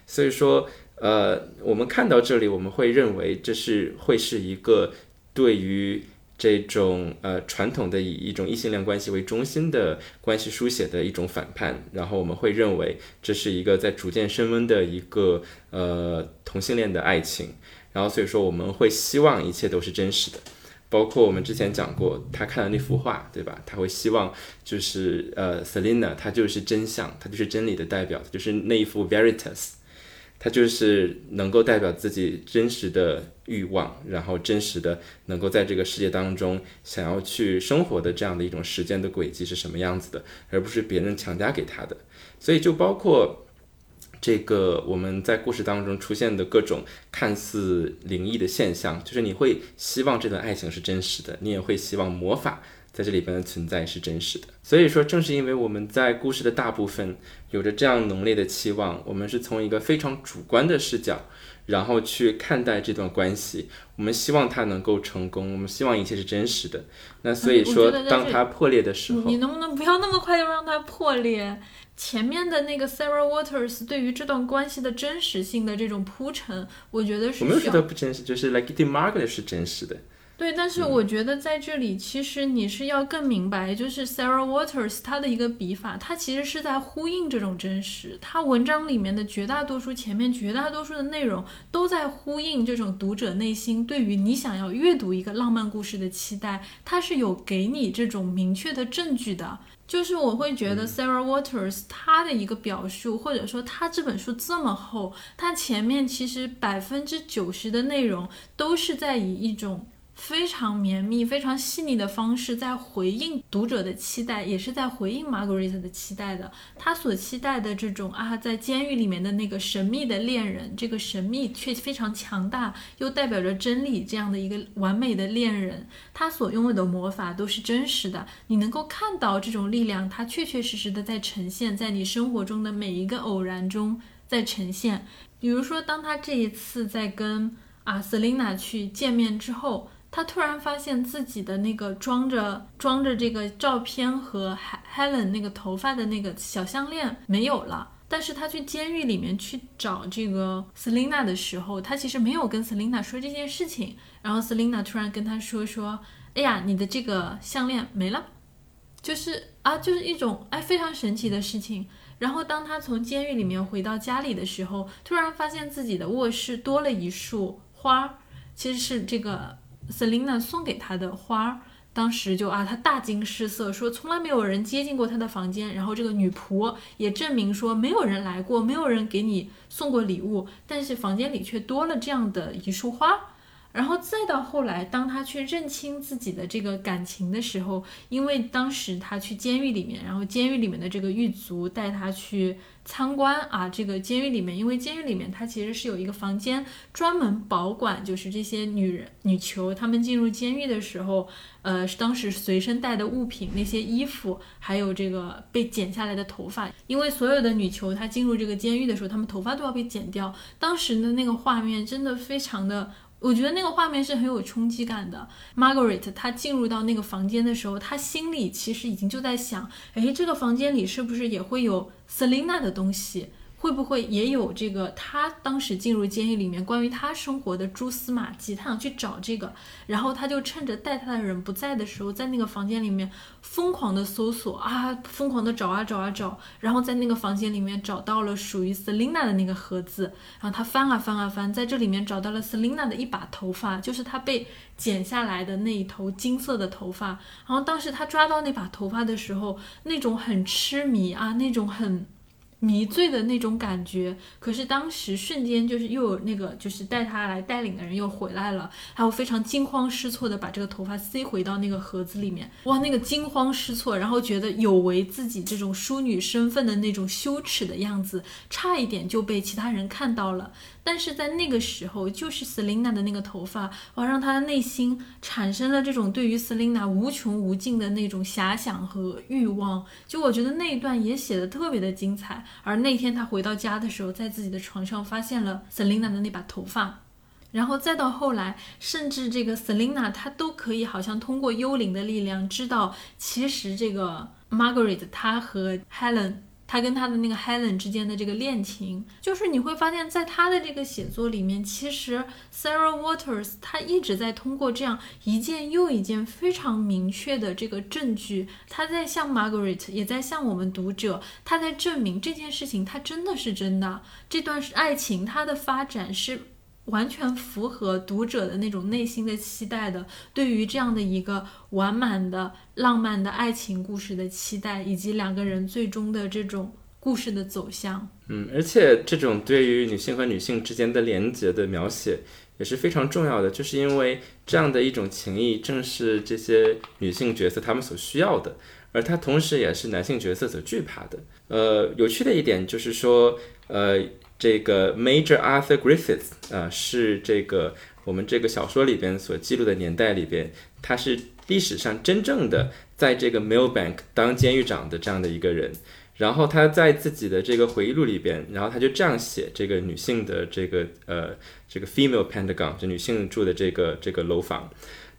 所以说，呃，我们看到这里，我们会认为这是会是一个对于这种呃传统的以一种异性恋关系为中心的关系书写的一种反叛，然后我们会认为这是一个在逐渐升温的一个呃同性恋的爱情，然后所以说我们会希望一切都是真实的。包括我们之前讲过，他看了那幅画，对吧？他会希望就是呃，Selina，她就是真相，她就是真理的代表，就是那一幅 Veritas，她就是能够代表自己真实的欲望，然后真实的能够在这个世界当中想要去生活的这样的一种时间的轨迹是什么样子的，而不是别人强加给他的。所以就包括。这个我们在故事当中出现的各种看似灵异的现象，就是你会希望这段爱情是真实的，你也会希望魔法在这里边的存在是真实的。所以说，正是因为我们在故事的大部分有着这样浓烈的期望，我们是从一个非常主观的视角，然后去看待这段关系。我们希望它能够成功，我们希望一切是真实的。那所以说，当它破裂的时候，你能不能不要那么快就让它破裂？前面的那个 Sarah Waters 对于这段关系的真实性的这种铺陈，我觉得是我没有觉得不真实，就是 Like the Margaret 是真实的。对，但是我觉得在这里，其实你是要更明白，就是 Sarah Waters 他的一个笔法，他其实是在呼应这种真实。他文章里面的绝大多数，前面绝大多数的内容都在呼应这种读者内心对于你想要阅读一个浪漫故事的期待，他是有给你这种明确的证据的。就是我会觉得 Sarah Waters 她的一个表述，或者说她这本书这么厚，它前面其实百分之九十的内容都是在以一种。非常绵密、非常细腻的方式，在回应读者的期待，也是在回应 Margaret 的期待的。他所期待的这种啊，在监狱里面的那个神秘的恋人，这个神秘却非常强大，又代表着真理这样的一个完美的恋人，他所拥有的魔法都是真实的。你能够看到这种力量，它确确实实的在呈现，在你生活中的每一个偶然中在呈现。比如说，当他这一次在跟啊 Selina 去见面之后。他突然发现自己的那个装着装着这个照片和海 Helen 那个头发的那个小项链没有了。但是他去监狱里面去找这个 Selina 的时候，他其实没有跟 Selina 说这件事情。然后 Selina 突然跟他说说：“哎呀，你的这个项链没了。”就是啊，就是一种哎非常神奇的事情。然后当他从监狱里面回到家里的时候，突然发现自己的卧室多了一束花，其实是这个 Selina 送给他的花。当时就啊，他大惊失色，说从来没有人接近过他的房间。然后这个女仆也证明说，没有人来过，没有人给你送过礼物，但是房间里却多了这样的一束花。然后再到后来，当他去认清自己的这个感情的时候，因为当时他去监狱里面，然后监狱里面的这个狱卒带他去参观啊，这个监狱里面，因为监狱里面它其实是有一个房间专门保管，就是这些女人女囚她们进入监狱的时候，呃，当时随身带的物品，那些衣服，还有这个被剪下来的头发，因为所有的女囚她进入这个监狱的时候，她们头发都要被剪掉，当时的那个画面真的非常的。我觉得那个画面是很有冲击感的。Margaret 她进入到那个房间的时候，她心里其实已经就在想：哎，这个房间里是不是也会有 Selina 的东西？会不会也有这个他当时进入监狱里面关于他生活的蛛丝马迹？他想去找这个，然后他就趁着带他的人不在的时候，在那个房间里面疯狂的搜索啊，疯狂的找啊找啊找，然后在那个房间里面找到了属于 Selina 的那个盒子，然后他翻啊翻啊翻，在这里面找到了 Selina 的一把头发，就是他被剪下来的那一头金色的头发。然后当时他抓到那把头发的时候，那种很痴迷啊，那种很。迷醉的那种感觉，可是当时瞬间就是又有那个就是带他来带领的人又回来了，还有非常惊慌失措的把这个头发塞回到那个盒子里面，哇，那个惊慌失措，然后觉得有违自己这种淑女身份的那种羞耻的样子，差一点就被其他人看到了。但是在那个时候，就是 Selina 的那个头发，哇，让他的内心产生了这种对于 Selina 无穷无尽的那种遐想和欲望。就我觉得那一段也写的特别的精彩。而那天他回到家的时候，在自己的床上发现了 Selina 的那把头发，然后再到后来，甚至这个 Selina 她都可以好像通过幽灵的力量知道，其实这个 Margaret 她和 Helen。他跟他的那个 Helen 之间的这个恋情，就是你会发现在他的这个写作里面，其实 Sarah Waters 他一直在通过这样一件又一件非常明确的这个证据，他在向 Margaret，也在向我们读者，他在证明这件事情，他真的是真的，这段是爱情，它的发展是。完全符合读者的那种内心的期待的，对于这样的一个完满的浪漫的爱情故事的期待，以及两个人最终的这种故事的走向。嗯，而且这种对于女性和女性之间的连结的描写也是非常重要的，就是因为这样的一种情谊正是这些女性角色她们所需要的，而它同时也是男性角色所惧怕的。呃，有趣的一点就是说，呃。这个 Major Arthur Griffiths 啊，是这个我们这个小说里边所记录的年代里边，他是历史上真正的在这个 Millbank 当监狱长的这样的一个人。然后他在自己的这个回忆录里边，然后他就这样写这个女性的这个呃这个 Female Pentagon，就女性住的这个这个楼房。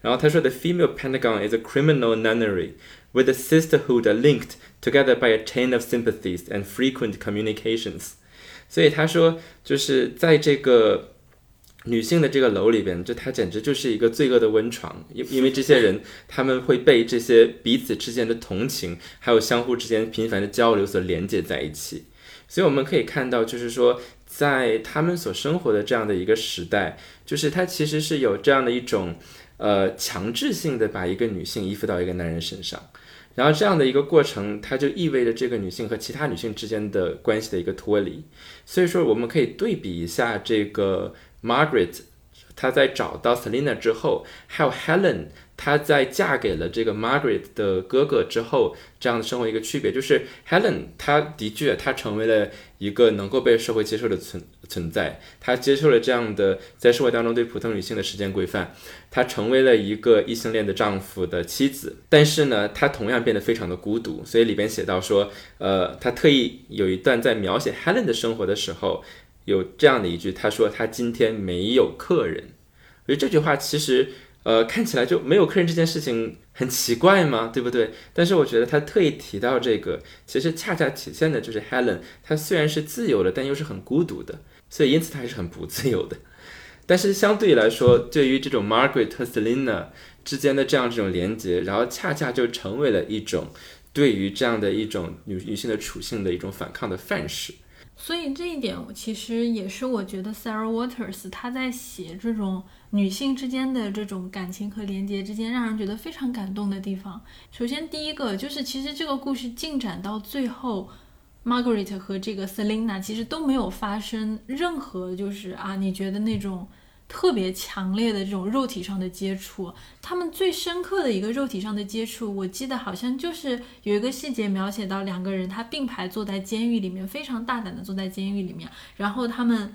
然后他说，The female Pentagon is a criminal nunnery with a sisterhood linked together by a chain of sympathies and frequent communications. 所以他说，就是在这个女性的这个楼里边，就它简直就是一个罪恶的温床，因因为这些人他们会被这些彼此之间的同情，还有相互之间频繁的交流所连接在一起。所以我们可以看到，就是说，在他们所生活的这样的一个时代，就是它其实是有这样的一种呃强制性的把一个女性依附到一个男人身上。然后这样的一个过程，它就意味着这个女性和其他女性之间的关系的一个脱离。所以说，我们可以对比一下这个 Margaret，她在找到 Selina 之后，还有 Helen。她在嫁给了这个 Margaret 的哥哥之后，这样的生活一个区别就是 Helen，她的确她成为了一个能够被社会接受的存存在，她接受了这样的在社会当中对普通女性的时间规范，她成为了一个异性恋的丈夫的妻子，但是呢，她同样变得非常的孤独，所以里边写到说，呃，她特意有一段在描写 Helen 的生活的时候，有这样的一句，她说她今天没有客人，我觉得这句话其实。呃，看起来就没有客人这件事情很奇怪吗？对不对？但是我觉得他特意提到这个，其实恰恰体现的就是 Helen，她虽然是自由的，但又是很孤独的，所以因此她还是很不自由的。但是相对来说，对于这种 Margaret 和 Selina 之间的这样这种连接，然后恰恰就成为了一种对于这样的一种女女性的处境的一种反抗的范式。所以这一点，其实也是我觉得 Sarah Waters 她在写这种女性之间的这种感情和连接之间，让人觉得非常感动的地方。首先，第一个就是，其实这个故事进展到最后，Margaret 和这个 Selina 其实都没有发生任何就是啊，你觉得那种。特别强烈的这种肉体上的接触，他们最深刻的一个肉体上的接触，我记得好像就是有一个细节描写到两个人他并排坐在监狱里面，非常大胆的坐在监狱里面，然后他们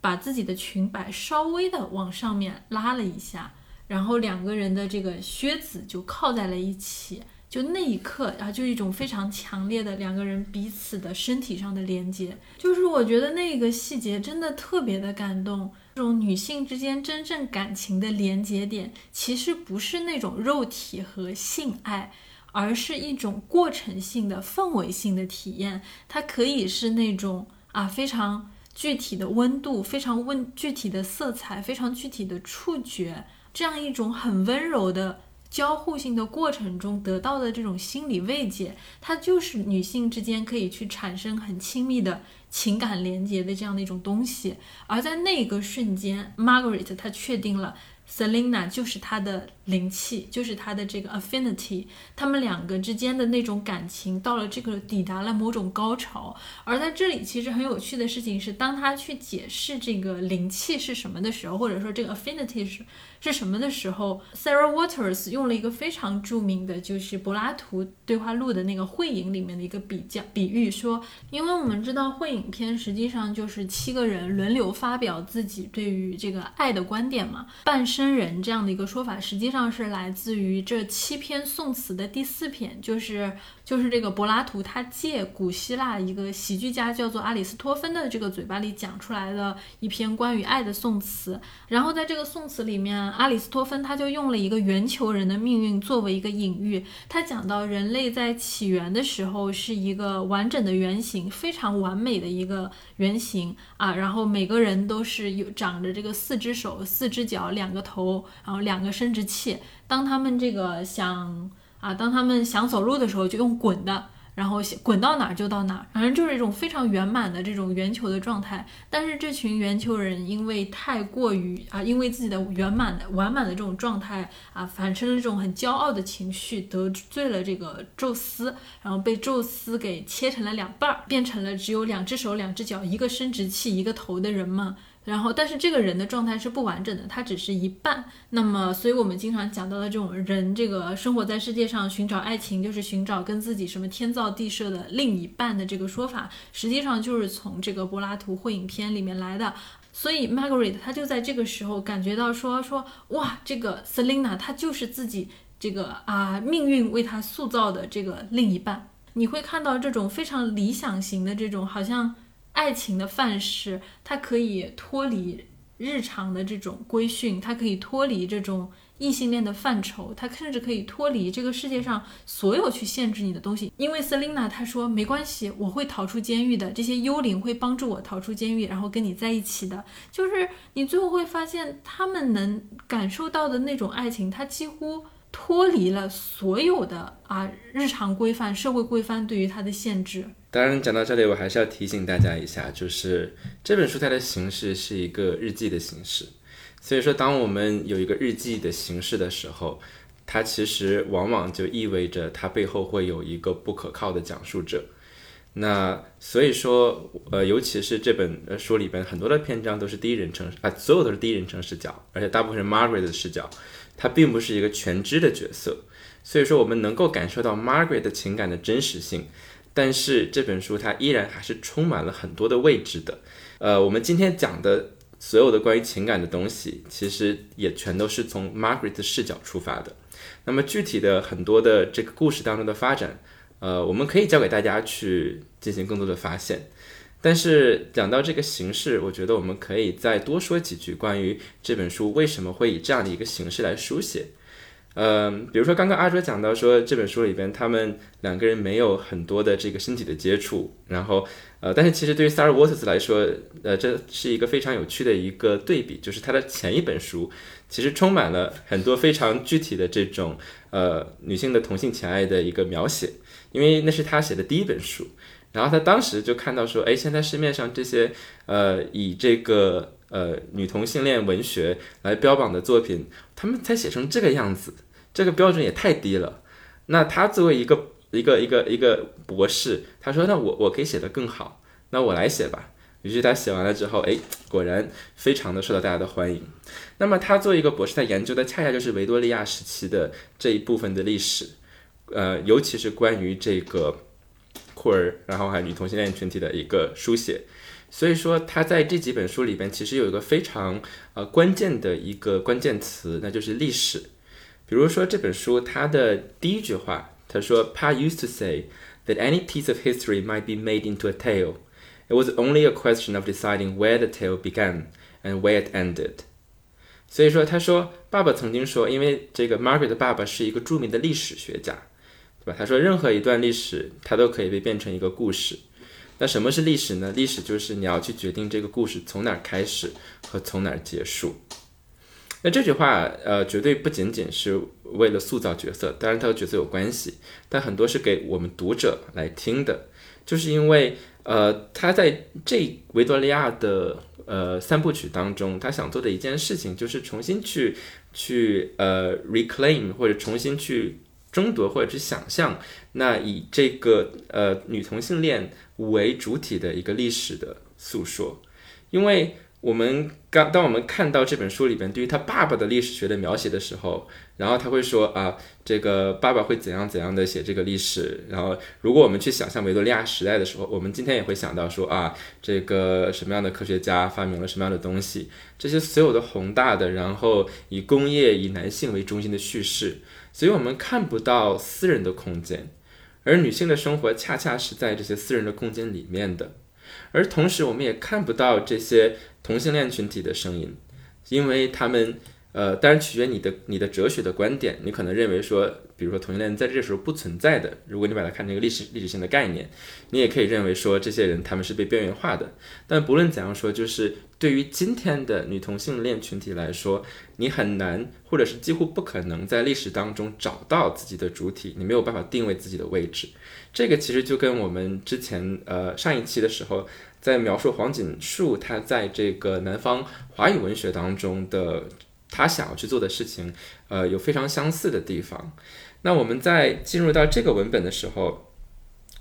把自己的裙摆稍微的往上面拉了一下，然后两个人的这个靴子就靠在了一起。就那一刻，然后就一种非常强烈的两个人彼此的身体上的连接，就是我觉得那个细节真的特别的感动。这种女性之间真正感情的连接点，其实不是那种肉体和性爱，而是一种过程性的氛围性的体验。它可以是那种啊非常具体的温度，非常温具体的色彩，非常具体的触觉，这样一种很温柔的。交互性的过程中得到的这种心理慰藉，它就是女性之间可以去产生很亲密的情感连接的这样的一种东西。而在那个瞬间，Margaret 她确定了。Selina 就是他的灵气，就是他的这个 affinity，他们两个之间的那种感情到了这个抵达了某种高潮。而在这里，其实很有趣的事情是，当他去解释这个灵气是什么的时候，或者说这个 affinity 是是什么的时候，Sarah Waters 用了一个非常著名的，就是柏拉图对话录的那个会影里面的一个比较比喻，说，因为我们知道会影片实际上就是七个人轮流发表自己对于这个爱的观点嘛，半生。人这样的一个说法，实际上是来自于这七篇宋词的第四篇，就是就是这个柏拉图他借古希腊一个喜剧家叫做阿里斯托芬的这个嘴巴里讲出来的一篇关于爱的宋词。然后在这个宋词里面，阿里斯托芬他就用了一个圆球人的命运作为一个隐喻，他讲到人类在起源的时候是一个完整的圆形，非常完美的一个圆形啊，然后每个人都是有长着这个四只手、四只脚、两个。头，然后两个生殖器，当他们这个想啊，当他们想走路的时候，就用滚的，然后滚到哪儿就到哪儿，反正就是一种非常圆满的这种圆球的状态。但是这群圆球人因为太过于啊，因为自己的圆满的完满的这种状态啊，产生了这种很骄傲的情绪，得罪了这个宙斯，然后被宙斯给切成了两半儿，变成了只有两只手、两只脚、一个生殖器、一个头的人们。然后，但是这个人的状态是不完整的，他只是一半。那么，所以我们经常讲到的这种人，这个生活在世界上寻找爱情，就是寻找跟自己什么天造地设的另一半的这个说法，实际上就是从这个柏拉图会影片里面来的。所以，Margaret 她就在这个时候感觉到说说，哇，这个 Selina 她就是自己这个啊命运为她塑造的这个另一半。你会看到这种非常理想型的这种，好像。爱情的范式，它可以脱离日常的这种规训，它可以脱离这种异性恋的范畴，它甚至可以脱离这个世界上所有去限制你的东西。因为 Selina 她说没关系，我会逃出监狱的，这些幽灵会帮助我逃出监狱，然后跟你在一起的。就是你最后会发现，他们能感受到的那种爱情，它几乎脱离了所有的啊日常规范、社会规范对于它的限制。当然，讲到这里，我还是要提醒大家一下，就是这本书它的形式是一个日记的形式，所以说，当我们有一个日记的形式的时候，它其实往往就意味着它背后会有一个不可靠的讲述者。那所以说，呃，尤其是这本书里边很多的篇章都是第一人称啊，所有都是第一人称视角，而且大部分是 Margaret 的视角，它并不是一个全知的角色，所以说我们能够感受到 Margaret 的情感的真实性。但是这本书它依然还是充满了很多的未知的，呃，我们今天讲的所有的关于情感的东西，其实也全都是从 Margaret 的视角出发的。那么具体的很多的这个故事当中的发展，呃，我们可以交给大家去进行更多的发现。但是讲到这个形式，我觉得我们可以再多说几句关于这本书为什么会以这样的一个形式来书写。嗯，比如说刚刚阿卓讲到说这本书里边他们两个人没有很多的这个身体的接触，然后呃，但是其实对于 Sarah Waters 来说，呃，这是一个非常有趣的一个对比，就是他的前一本书其实充满了很多非常具体的这种呃女性的同性情爱的一个描写，因为那是他写的第一本书，然后他当时就看到说，哎，现在市面上这些呃以这个呃女同性恋文学来标榜的作品，他们才写成这个样子。这个标准也太低了。那他作为一个一个一个一个博士，他说：“那我我可以写得更好，那我来写吧。”于是他写完了之后，哎，果然非常的受到大家的欢迎。那么他作为一个博士，他研究的恰恰就是维多利亚时期的这一部分的历史，呃，尤其是关于这个酷儿，然后还有女同性恋群体的一个书写。所以说他在这几本书里边，其实有一个非常呃关键的一个关键词，那就是历史。比如说这本书，它的第一句话，他说：“Pa used to say that any piece of history might be made into a tale. It was only a question of deciding where the tale began and where it ended.” 所以说，他说，爸爸曾经说，因为这个 Margaret 的爸爸是一个著名的历史学家，他说，任何一段历史，它都可以被变成一个故事。那什么是历史呢？历史就是你要去决定这个故事从哪儿开始和从哪儿结束。那这句话，呃，绝对不仅仅是为了塑造角色，当然它和角色有关系，但很多是给我们读者来听的，就是因为，呃，他在这维多利亚的呃三部曲当中，他想做的一件事情，就是重新去去呃 reclaim 或者重新去争夺或者是想象，那以这个呃女同性恋为主体的一个历史的诉说，因为。我们刚当我们看到这本书里边对于他爸爸的历史学的描写的时候，然后他会说啊，这个爸爸会怎样怎样的写这个历史。然后，如果我们去想象维多利亚时代的时候，我们今天也会想到说啊，这个什么样的科学家发明了什么样的东西，这些所有的宏大的，然后以工业以男性为中心的叙事，所以我们看不到私人的空间，而女性的生活恰恰是在这些私人的空间里面的。而同时，我们也看不到这些同性恋群体的声音，因为他们，呃，当然取决你的你的哲学的观点。你可能认为说，比如说同性恋在这时候不存在的，如果你把它看成一个历史历史性的概念，你也可以认为说，这些人他们是被边缘化的。但不论怎样说，就是对于今天的女同性恋群体来说，你很难或者是几乎不可能在历史当中找到自己的主体，你没有办法定位自己的位置。这个其实就跟我们之前呃上一期的时候在描述黄锦树他在这个南方华语文学当中的他想要去做的事情，呃有非常相似的地方。那我们在进入到这个文本的时候，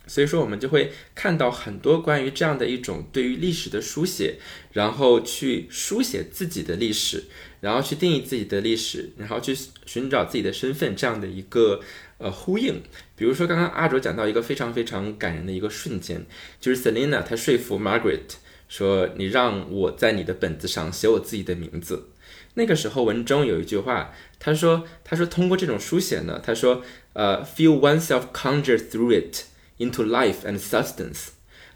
所以说我们就会看到很多关于这样的一种对于历史的书写，然后去书写自己的历史，然后去定义自己的历史，然后去寻找自己的身份这样的一个。呃，呼应，比如说刚刚阿卓讲到一个非常非常感人的一个瞬间，就是 Selina 她说服 Margaret 说：“你让我在你的本子上写我自己的名字。”那个时候文中有一句话，他说：“他说通过这种书写呢，他说，呃，feel oneself conjure through it into life and substance，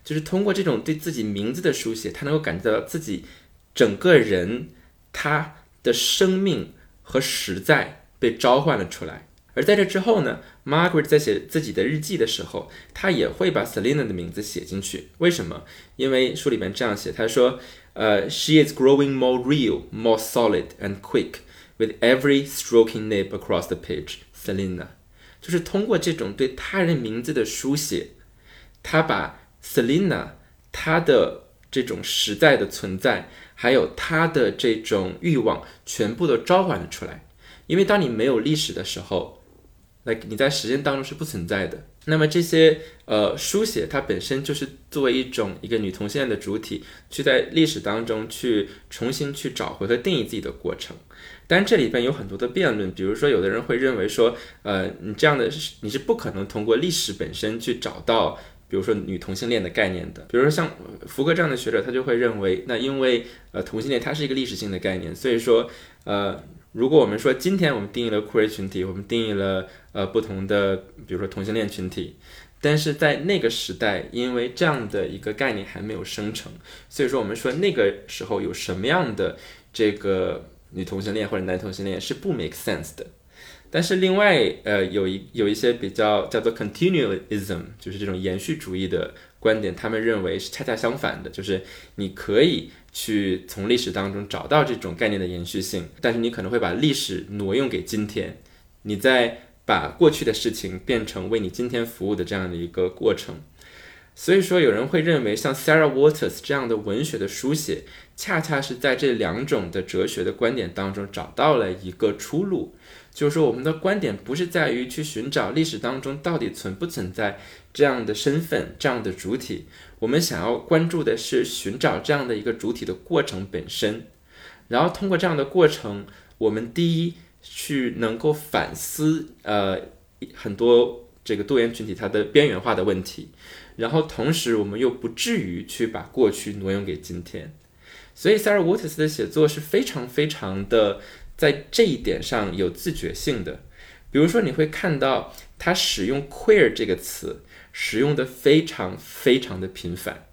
就是通过这种对自己名字的书写，他能够感觉到自己整个人他的生命和实在被召唤了出来。”而在这之后呢，Margaret 在写自己的日记的时候，她也会把 Selina 的名字写进去。为什么？因为书里面这样写，他说：“呃，She is growing more real, more solid and quick with every stroking nib across the page。” Selina 就是通过这种对他人名字的书写，他把 Selina 他的这种实在的存在，还有他的这种欲望，全部都召唤了出来。因为当你没有历史的时候那你在时间当中是不存在的。那么这些呃书写，它本身就是作为一种一个女同性恋的主体，去在历史当中去重新去找回和定义自己的过程。但这里边有很多的辩论，比如说有的人会认为说，呃，你这样的你是不可能通过历史本身去找到，比如说女同性恋的概念的。比如说像福格这样的学者，他就会认为，那因为呃同性恋它是一个历史性的概念，所以说呃。如果我们说今天我们定义了酷儿群体，我们定义了呃不同的，比如说同性恋群体，但是在那个时代，因为这样的一个概念还没有生成，所以说我们说那个时候有什么样的这个女同性恋或者男同性恋是不 make sense 的。但是另外，呃，有一有一些比较叫做 continualism，就是这种延续主义的观点，他们认为是恰恰相反的，就是你可以去从历史当中找到这种概念的延续性，但是你可能会把历史挪用给今天，你在。把过去的事情变成为你今天服务的这样的一个过程，所以说有人会认为像 Sarah Waters 这样的文学的书写，恰恰是在这两种的哲学的观点当中找到了一个出路。就是说，我们的观点不是在于去寻找历史当中到底存不存在这样的身份、这样的主体，我们想要关注的是寻找这样的一个主体的过程本身，然后通过这样的过程，我们第一。去能够反思呃很多这个多元群体它的边缘化的问题，然后同时我们又不至于去把过去挪用给今天，所以 Sarah Waters 的写作是非常非常的在这一点上有自觉性的。比如说你会看到他使用 queer 这个词使用的非常非常的频繁。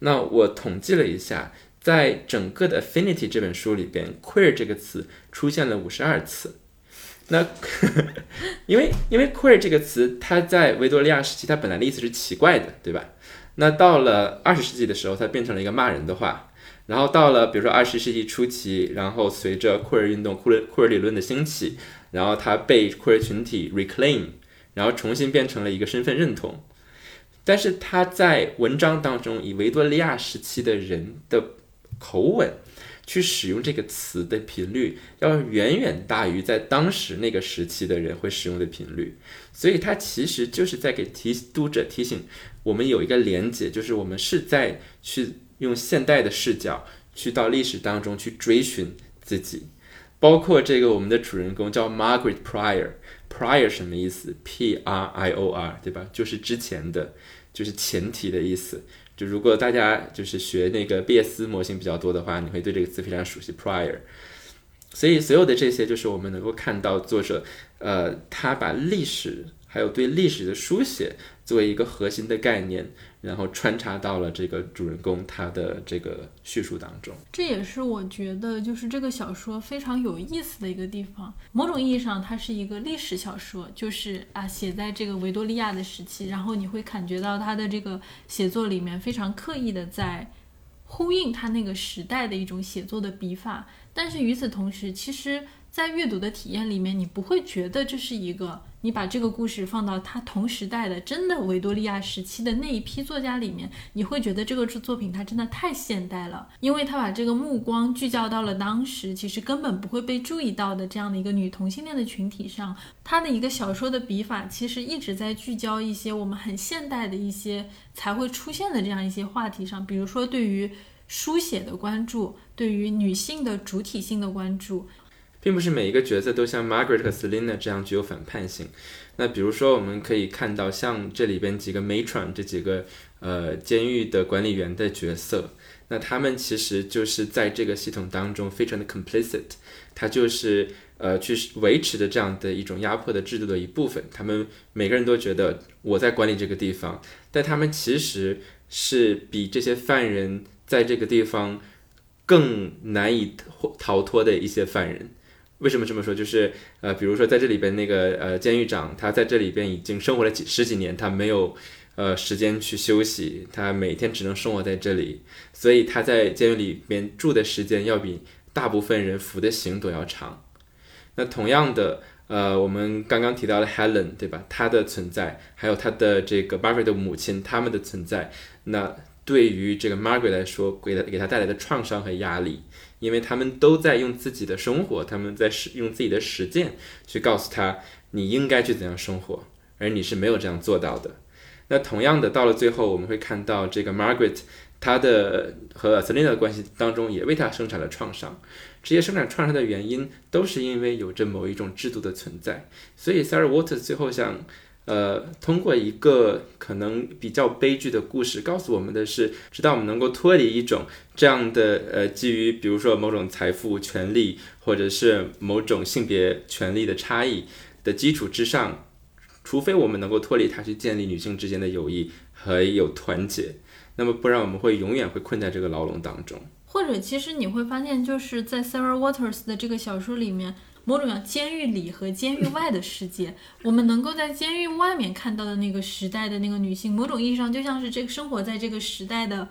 那我统计了一下。在整个的《Affinity》这本书里边，“queer” 这个词出现了五十二次。那 因为因为 “queer” 这个词，它在维多利亚时期，它本来的意思是奇怪的，对吧？那到了二十世纪的时候，它变成了一个骂人的话。然后到了比如说二十世纪初期，然后随着 queer 运动、queer queer 理论的兴起，然后它被 queer 群体 reclaim，然后重新变成了一个身份认同。但是他在文章当中以维多利亚时期的人的口吻去使用这个词的频率，要远远大于在当时那个时期的人会使用的频率，所以他其实就是在给提读者提醒我们有一个连结，就是我们是在去用现代的视角去到历史当中去追寻自己，包括这个我们的主人公叫 Margaret Prior，Prior 什么意思？P R I O R 对吧？就是之前的，就是前提的意思。就如果大家就是学那个毕业斯模型比较多的话，你会对这个词非常熟悉，prior。所以所有的这些就是我们能够看到作者，呃，他把历史还有对历史的书写作为一个核心的概念。然后穿插到了这个主人公他的这个叙述当中，这也是我觉得就是这个小说非常有意思的一个地方。某种意义上，它是一个历史小说，就是啊，写在这个维多利亚的时期。然后你会感觉到他的这个写作里面非常刻意的在呼应他那个时代的一种写作的笔法。但是与此同时，其实在阅读的体验里面，你不会觉得这是一个。你把这个故事放到他同时代的真的维多利亚时期的那一批作家里面，你会觉得这个作品它真的太现代了，因为他把这个目光聚焦到了当时其实根本不会被注意到的这样的一个女同性恋的群体上。他的一个小说的笔法其实一直在聚焦一些我们很现代的一些才会出现的这样一些话题上，比如说对于书写的关注，对于女性的主体性的关注。并不是每一个角色都像 Margaret 和 Selina 这样具有反叛性。那比如说，我们可以看到像这里边几个 Matron 这几个呃监狱的管理员的角色，那他们其实就是在这个系统当中非常的 complicit，他就是呃去维持的这样的一种压迫的制度的一部分。他们每个人都觉得我在管理这个地方，但他们其实是比这些犯人在这个地方更难以逃脱的一些犯人。为什么这么说？就是呃，比如说在这里边那个呃监狱长，他在这里边已经生活了几十几年，他没有呃时间去休息，他每天只能生活在这里，所以他在监狱里边住的时间要比大部分人服的刑都要长。那同样的，呃，我们刚刚提到了 Helen，对吧？她的存在，还有她的这个 Margaret 的母亲，他们的存在，那对于这个 Margaret 来说，给他给他带来的创伤和压力。因为他们都在用自己的生活，他们在使用自己的实践去告诉他你应该去怎样生活，而你是没有这样做到的。那同样的，到了最后，我们会看到这个 Margaret，她的和 Selina 的关系当中也为她生产了创伤。这些生产创伤的原因都是因为有着某一种制度的存在。所以 Sarah Waters 最后想。呃，通过一个可能比较悲剧的故事，告诉我们的是，直到我们能够脱离一种这样的呃，基于比如说某种财富、权利，或者是某种性别权利的差异的基础之上，除非我们能够脱离它，去建立女性之间的友谊和有团结，那么不然我们会永远会困在这个牢笼当中。或者，其实你会发现，就是在 Sarah Waters 的这个小说里面，某种叫监狱里和监狱外的世界，我们能够在监狱外面看到的那个时代的那个女性，某种意义上就像是这个生活在这个时代的。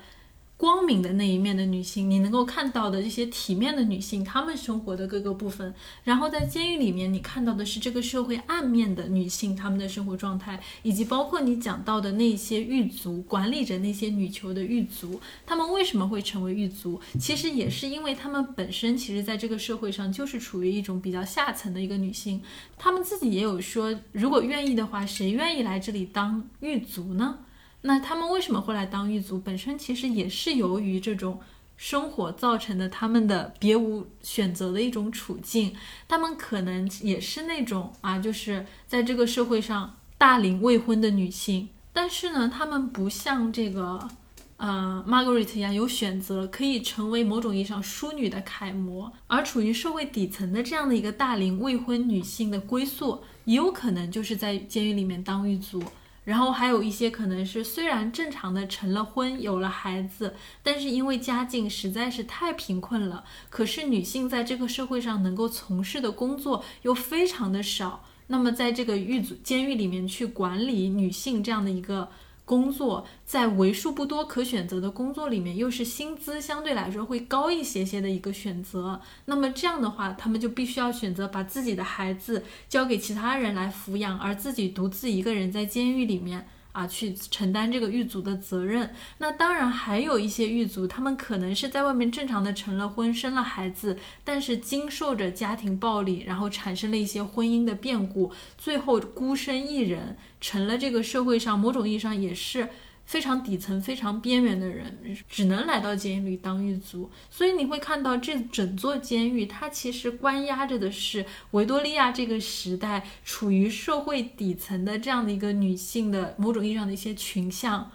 光明的那一面的女性，你能够看到的这些体面的女性，她们生活的各个部分。然后在监狱里面，你看到的是这个社会暗面的女性，她们的生活状态，以及包括你讲到的那些狱卒，管理着那些女囚的狱卒，她们为什么会成为狱卒？其实也是因为她们本身其实在这个社会上就是处于一种比较下层的一个女性。她们自己也有说，如果愿意的话，谁愿意来这里当狱卒呢？那他们为什么会来当狱卒？本身其实也是由于这种生活造成的，他们的别无选择的一种处境。他们可能也是那种啊，就是在这个社会上大龄未婚的女性。但是呢，他们不像这个呃 Margaret 一样有选择，可以成为某种意义上淑女的楷模。而处于社会底层的这样的一个大龄未婚女性的归宿，也有可能就是在监狱里面当狱卒。然后还有一些可能是虽然正常的成了婚有了孩子，但是因为家境实在是太贫困了，可是女性在这个社会上能够从事的工作又非常的少，那么在这个狱组监狱里面去管理女性这样的一个。工作在为数不多可选择的工作里面，又是薪资相对来说会高一些些的一个选择。那么这样的话，他们就必须要选择把自己的孩子交给其他人来抚养，而自己独自一个人在监狱里面。啊，去承担这个狱卒的责任。那当然还有一些狱卒，他们可能是在外面正常的成了婚、生了孩子，但是经受着家庭暴力，然后产生了一些婚姻的变故，最后孤身一人，成了这个社会上某种意义上也是。非常底层、非常边缘的人，只能来到监狱里当狱卒。所以你会看到，这整座监狱，它其实关押着的是维多利亚这个时代处于社会底层的这样的一个女性的某种意义上的一些群像，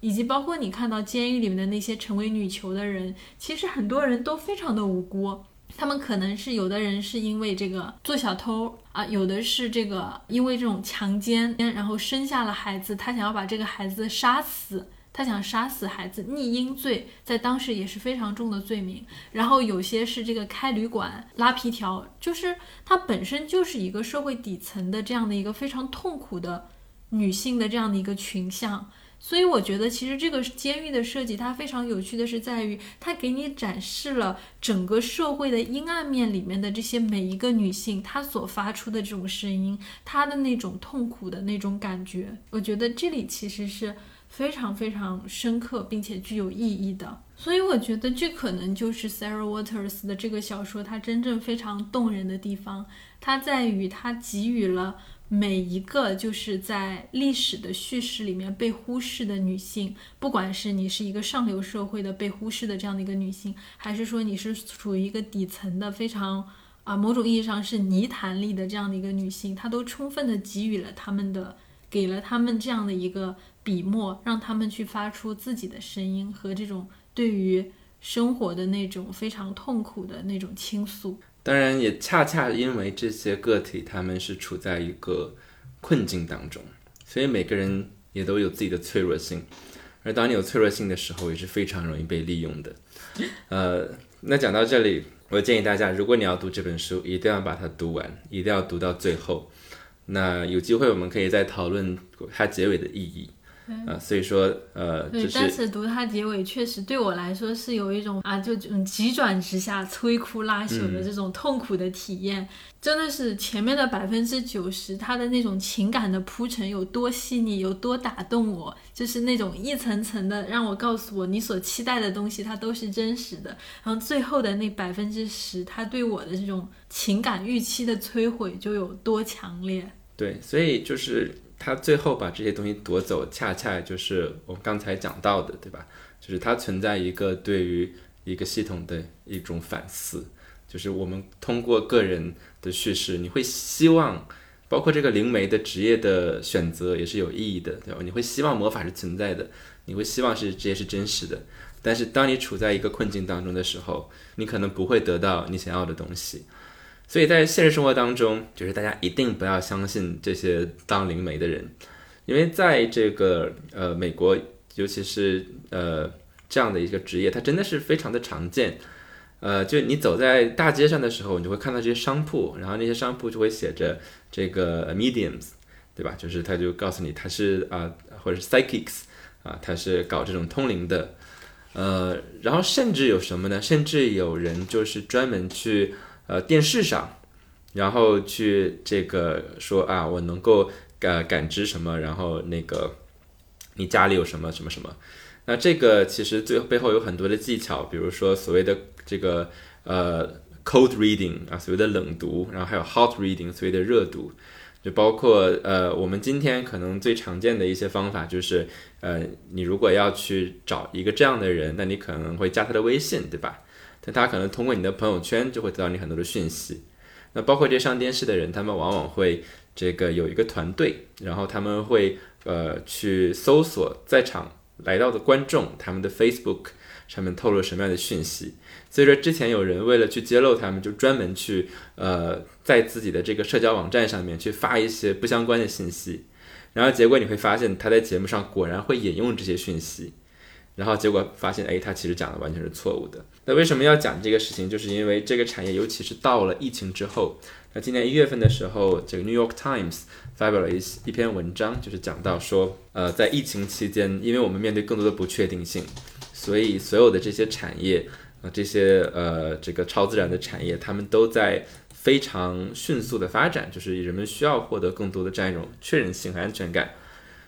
以及包括你看到监狱里面的那些成为女囚的人，其实很多人都非常的无辜。他们可能是有的人是因为这个做小偷啊，有的是这个因为这种强奸，然后生下了孩子，他想要把这个孩子杀死，他想杀死孩子，逆婴罪在当时也是非常重的罪名。然后有些是这个开旅馆拉皮条，就是它本身就是一个社会底层的这样的一个非常痛苦的女性的这样的一个群像。所以我觉得，其实这个监狱的设计，它非常有趣的是在于，它给你展示了整个社会的阴暗面里面的这些每一个女性，她所发出的这种声音，她的那种痛苦的那种感觉。我觉得这里其实是非常非常深刻，并且具有意义的。所以我觉得这可能就是 Sarah Waters 的这个小说，它真正非常动人的地方，它在于它给予了。每一个就是在历史的叙事里面被忽视的女性，不管是你是一个上流社会的被忽视的这样的一个女性，还是说你是处于一个底层的非常啊某种意义上是泥潭里的这样的一个女性，她都充分的给予了他们的，给了他们这样的一个笔墨，让他们去发出自己的声音和这种对于生活的那种非常痛苦的那种倾诉。当然，也恰恰因为这些个体，他们是处在一个困境当中，所以每个人也都有自己的脆弱性。而当你有脆弱性的时候，也是非常容易被利用的。呃，那讲到这里，我建议大家，如果你要读这本书，一定要把它读完，一定要读到最后。那有机会，我们可以再讨论它结尾的意义。啊，所以说，呃，对，但是读它结尾确实对我来说是有一种啊，就嗯急转直下、摧枯拉朽的这种痛苦的体验。真的是前面的百分之九十，它的那种情感的铺陈有多细腻，有多打动我，就是那种一层层的让我告诉我你所期待的东西，它都是真实的。然后最后的那百分之十，它对我的这种情感预期的摧毁就有多强烈。对，所以就是。他最后把这些东西夺走，恰恰就是我们刚才讲到的，对吧？就是它存在一个对于一个系统的一种反思，就是我们通过个人的叙事，你会希望，包括这个灵媒的职业的选择也是有意义的，对吧？你会希望魔法是存在的，你会希望是这些是真实的，但是当你处在一个困境当中的时候，你可能不会得到你想要的东西。所以在现实生活当中，就是大家一定不要相信这些当灵媒的人，因为在这个呃美国，尤其是呃这样的一个职业，它真的是非常的常见。呃，就你走在大街上的时候，你就会看到这些商铺，然后那些商铺就会写着这个 mediums，对吧？就是他就告诉你他是啊，或者是 psychics 啊，他是搞这种通灵的。呃，然后甚至有什么呢？甚至有人就是专门去呃电视上，然后去这个说啊，我能够感感知什么，然后那个你家里有什么什么什么。那这个其实最背后有很多的技巧，比如说所谓的这个呃 cold reading 啊，所谓的冷读，然后还有 hot reading，所谓的热读，就包括呃我们今天可能最常见的一些方法就是，呃你如果要去找一个这样的人，那你可能会加他的微信，对吧？但他可能通过你的朋友圈就会得到你很多的讯息。那包括这些上电视的人，他们往往会这个有一个团队，然后他们会呃去搜索在场。来到的观众，他们的 Facebook 上面透露什么样的讯息？所以说，之前有人为了去揭露他们，就专门去呃，在自己的这个社交网站上面去发一些不相关的信息，然后结果你会发现他在节目上果然会引用这些讯息，然后结果发现，哎，他其实讲的完全是错误的。那为什么要讲这个事情？就是因为这个产业，尤其是到了疫情之后。那今年一月份的时候，这个 New York Times 发表了一一篇文章，就是讲到说，呃，在疫情期间，因为我们面对更多的不确定性，所以所有的这些产业，啊，这些呃，这个超自然的产业，他们都在非常迅速的发展，就是人们需要获得更多的这样一种确认性和安全感。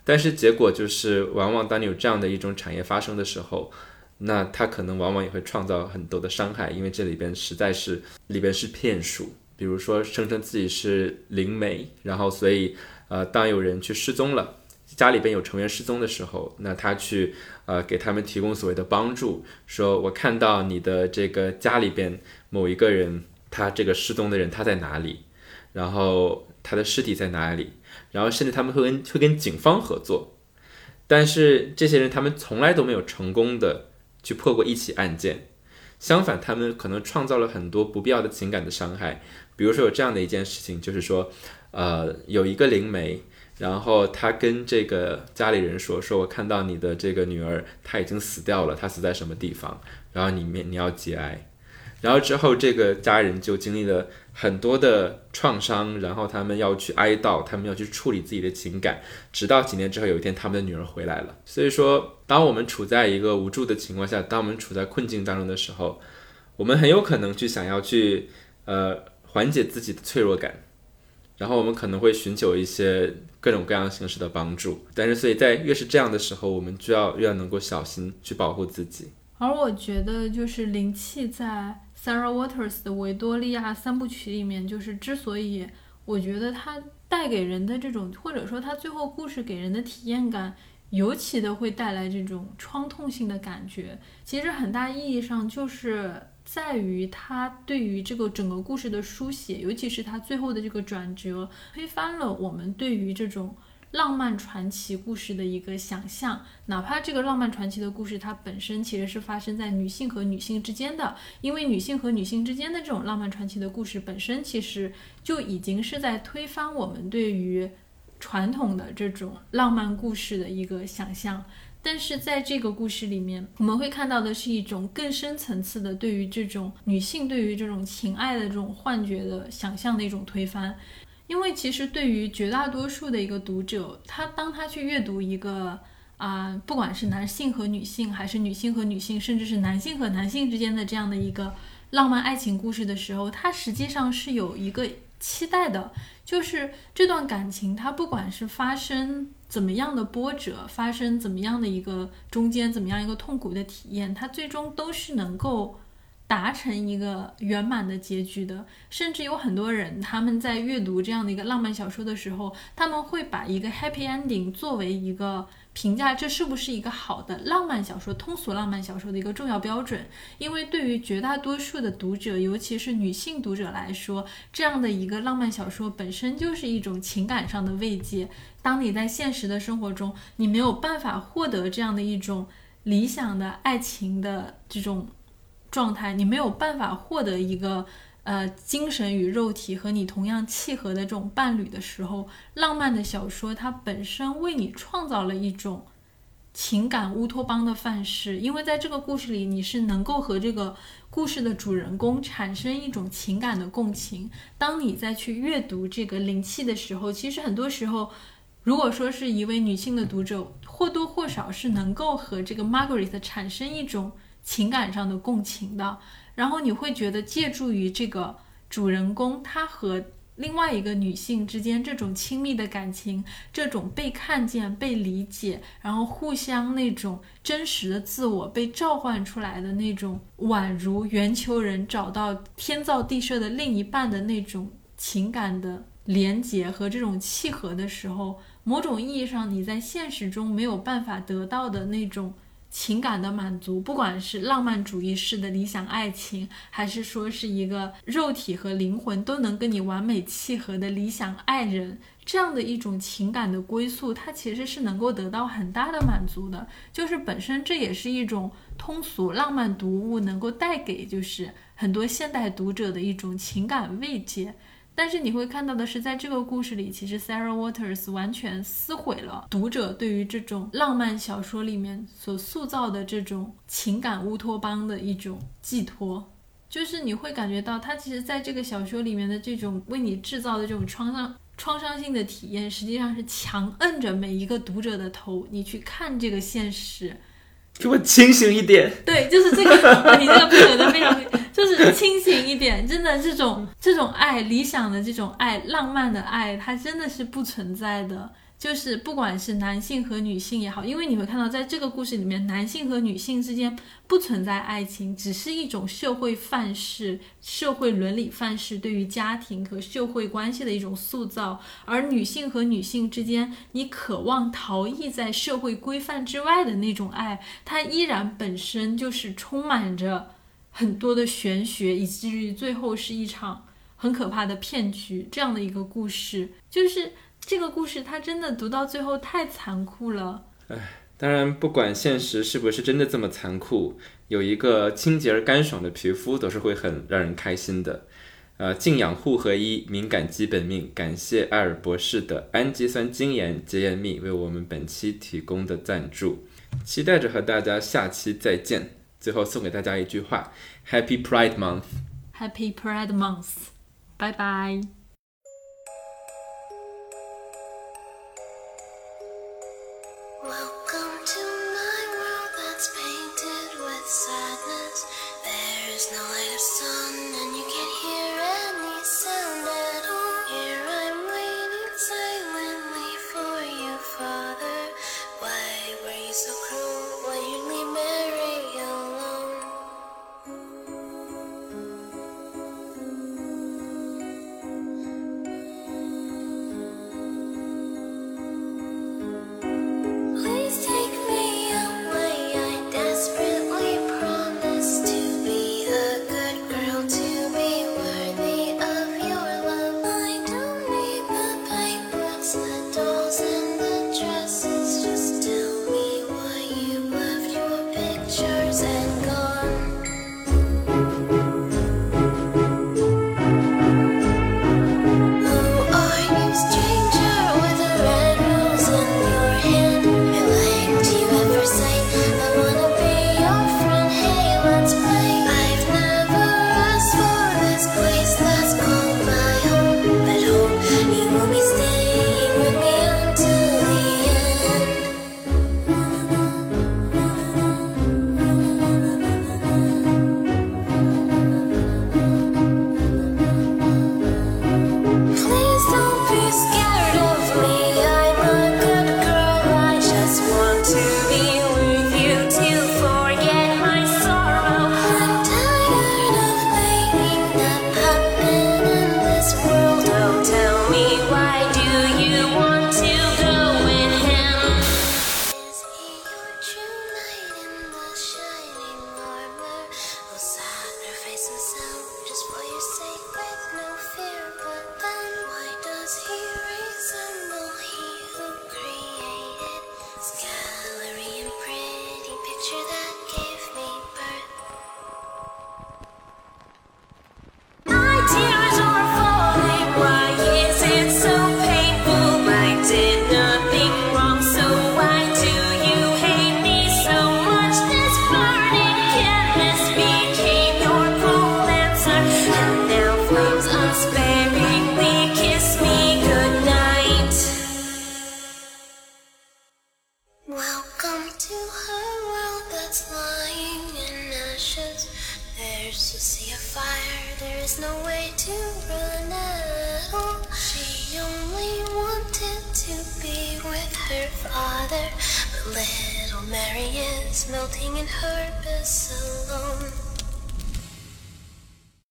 但是结果就是，往往当你有这样的一种产业发生的时候，那他可能往往也会创造很多的伤害，因为这里边实在是里边是骗术。比如说，声称自己是灵媒，然后所以，呃，当有人去失踪了，家里边有成员失踪的时候，那他去，呃，给他们提供所谓的帮助，说我看到你的这个家里边某一个人，他这个失踪的人他在哪里，然后他的尸体在哪里，然后甚至他们会跟会跟警方合作，但是这些人他们从来都没有成功的去破过一起案件，相反，他们可能创造了很多不必要的情感的伤害。比如说有这样的一件事情，就是说，呃，有一个灵媒，然后他跟这个家里人说，说我看到你的这个女儿，她已经死掉了，她死在什么地方，然后你面你要节哀，然后之后这个家人就经历了很多的创伤，然后他们要去哀悼，他们要去处理自己的情感，直到几年之后有一天他们的女儿回来了。所以说，当我们处在一个无助的情况下，当我们处在困境当中的时候，我们很有可能去想要去，呃。缓解自己的脆弱感，然后我们可能会寻求一些各种各样形式的帮助，但是所以在越是这样的时候，我们就要越要能够小心去保护自己。而我觉得，就是灵气在 Sarah Waters 的维多利亚三部曲里面，就是之所以我觉得它带给人的这种，或者说它最后故事给人的体验感，尤其的会带来这种创痛性的感觉，其实很大意义上就是。在于它对于这个整个故事的书写，尤其是它最后的这个转折，推翻了我们对于这种浪漫传奇故事的一个想象。哪怕这个浪漫传奇的故事，它本身其实是发生在女性和女性之间的，因为女性和女性之间的这种浪漫传奇的故事本身，其实就已经是在推翻我们对于传统的这种浪漫故事的一个想象。但是在这个故事里面，我们会看到的是一种更深层次的对于这种女性对于这种情爱的这种幻觉的想象的一种推翻。因为其实对于绝大多数的一个读者，他当他去阅读一个啊，不管是男性和女性，还是女性和女性，甚至是男性和男性之间的这样的一个浪漫爱情故事的时候，它实际上是有一个期待的，就是这段感情它不管是发生。怎么样的波折发生，怎么样的一个中间，怎么样一个痛苦的体验，它最终都是能够达成一个圆满的结局的。甚至有很多人，他们在阅读这样的一个浪漫小说的时候，他们会把一个 happy ending 作为一个。评价这是不是一个好的浪漫小说、通俗浪漫小说的一个重要标准？因为对于绝大多数的读者，尤其是女性读者来说，这样的一个浪漫小说本身就是一种情感上的慰藉。当你在现实的生活中，你没有办法获得这样的一种理想的爱情的这种状态，你没有办法获得一个呃精神与肉体和你同样契合的这种伴侣的时候，浪漫的小说它本身为你创造了一种。情感乌托邦的范式，因为在这个故事里，你是能够和这个故事的主人公产生一种情感的共情。当你再去阅读这个灵气的时候，其实很多时候，如果说是一位女性的读者，或多或少是能够和这个 Margaret 产生一种情感上的共情的。然后你会觉得，借助于这个主人公，他和另外一个女性之间这种亲密的感情，这种被看见、被理解，然后互相那种真实的自我被召唤出来的那种，宛如圆球人找到天造地设的另一半的那种情感的连结和这种契合的时候，某种意义上你在现实中没有办法得到的那种。情感的满足，不管是浪漫主义式的理想爱情，还是说是一个肉体和灵魂都能跟你完美契合的理想爱人，这样的一种情感的归宿，它其实是能够得到很大的满足的。就是本身这也是一种通俗浪漫读物能够带给就是很多现代读者的一种情感慰藉。但是你会看到的是，在这个故事里，其实 Sarah Waters 完全撕毁了读者对于这种浪漫小说里面所塑造的这种情感乌托邦的一种寄托。就是你会感觉到，他其实在这个小说里面的这种为你制造的这种创伤、创伤性的体验，实际上是强摁着每一个读者的头，你去看这个现实。给我清醒一点！对，就是这个，你这个配合的非常，就是清醒一点。真的，这种这种爱，理想的这种爱，浪漫的爱，它真的是不存在的。就是不管是男性和女性也好，因为你会看到，在这个故事里面，男性和女性之间不存在爱情，只是一种社会范式、社会伦理范式对于家庭和社会关系的一种塑造。而女性和女性之间，你渴望逃逸在社会规范之外的那种爱，它依然本身就是充满着很多的玄学，以至于最后是一场很可怕的骗局。这样的一个故事，就是。这个故事，它真的读到最后太残酷了。唉，当然，不管现实是不是真的这么残酷，有一个清洁而干爽的皮肤，都是会很让人开心的。呃，净养护合一，敏感基本命，感谢艾尔博士的氨基酸精盐洁颜蜜为我们本期提供的赞助。期待着和大家下期再见。最后送给大家一句话：Happy Pride Month！Happy Pride Month！拜拜。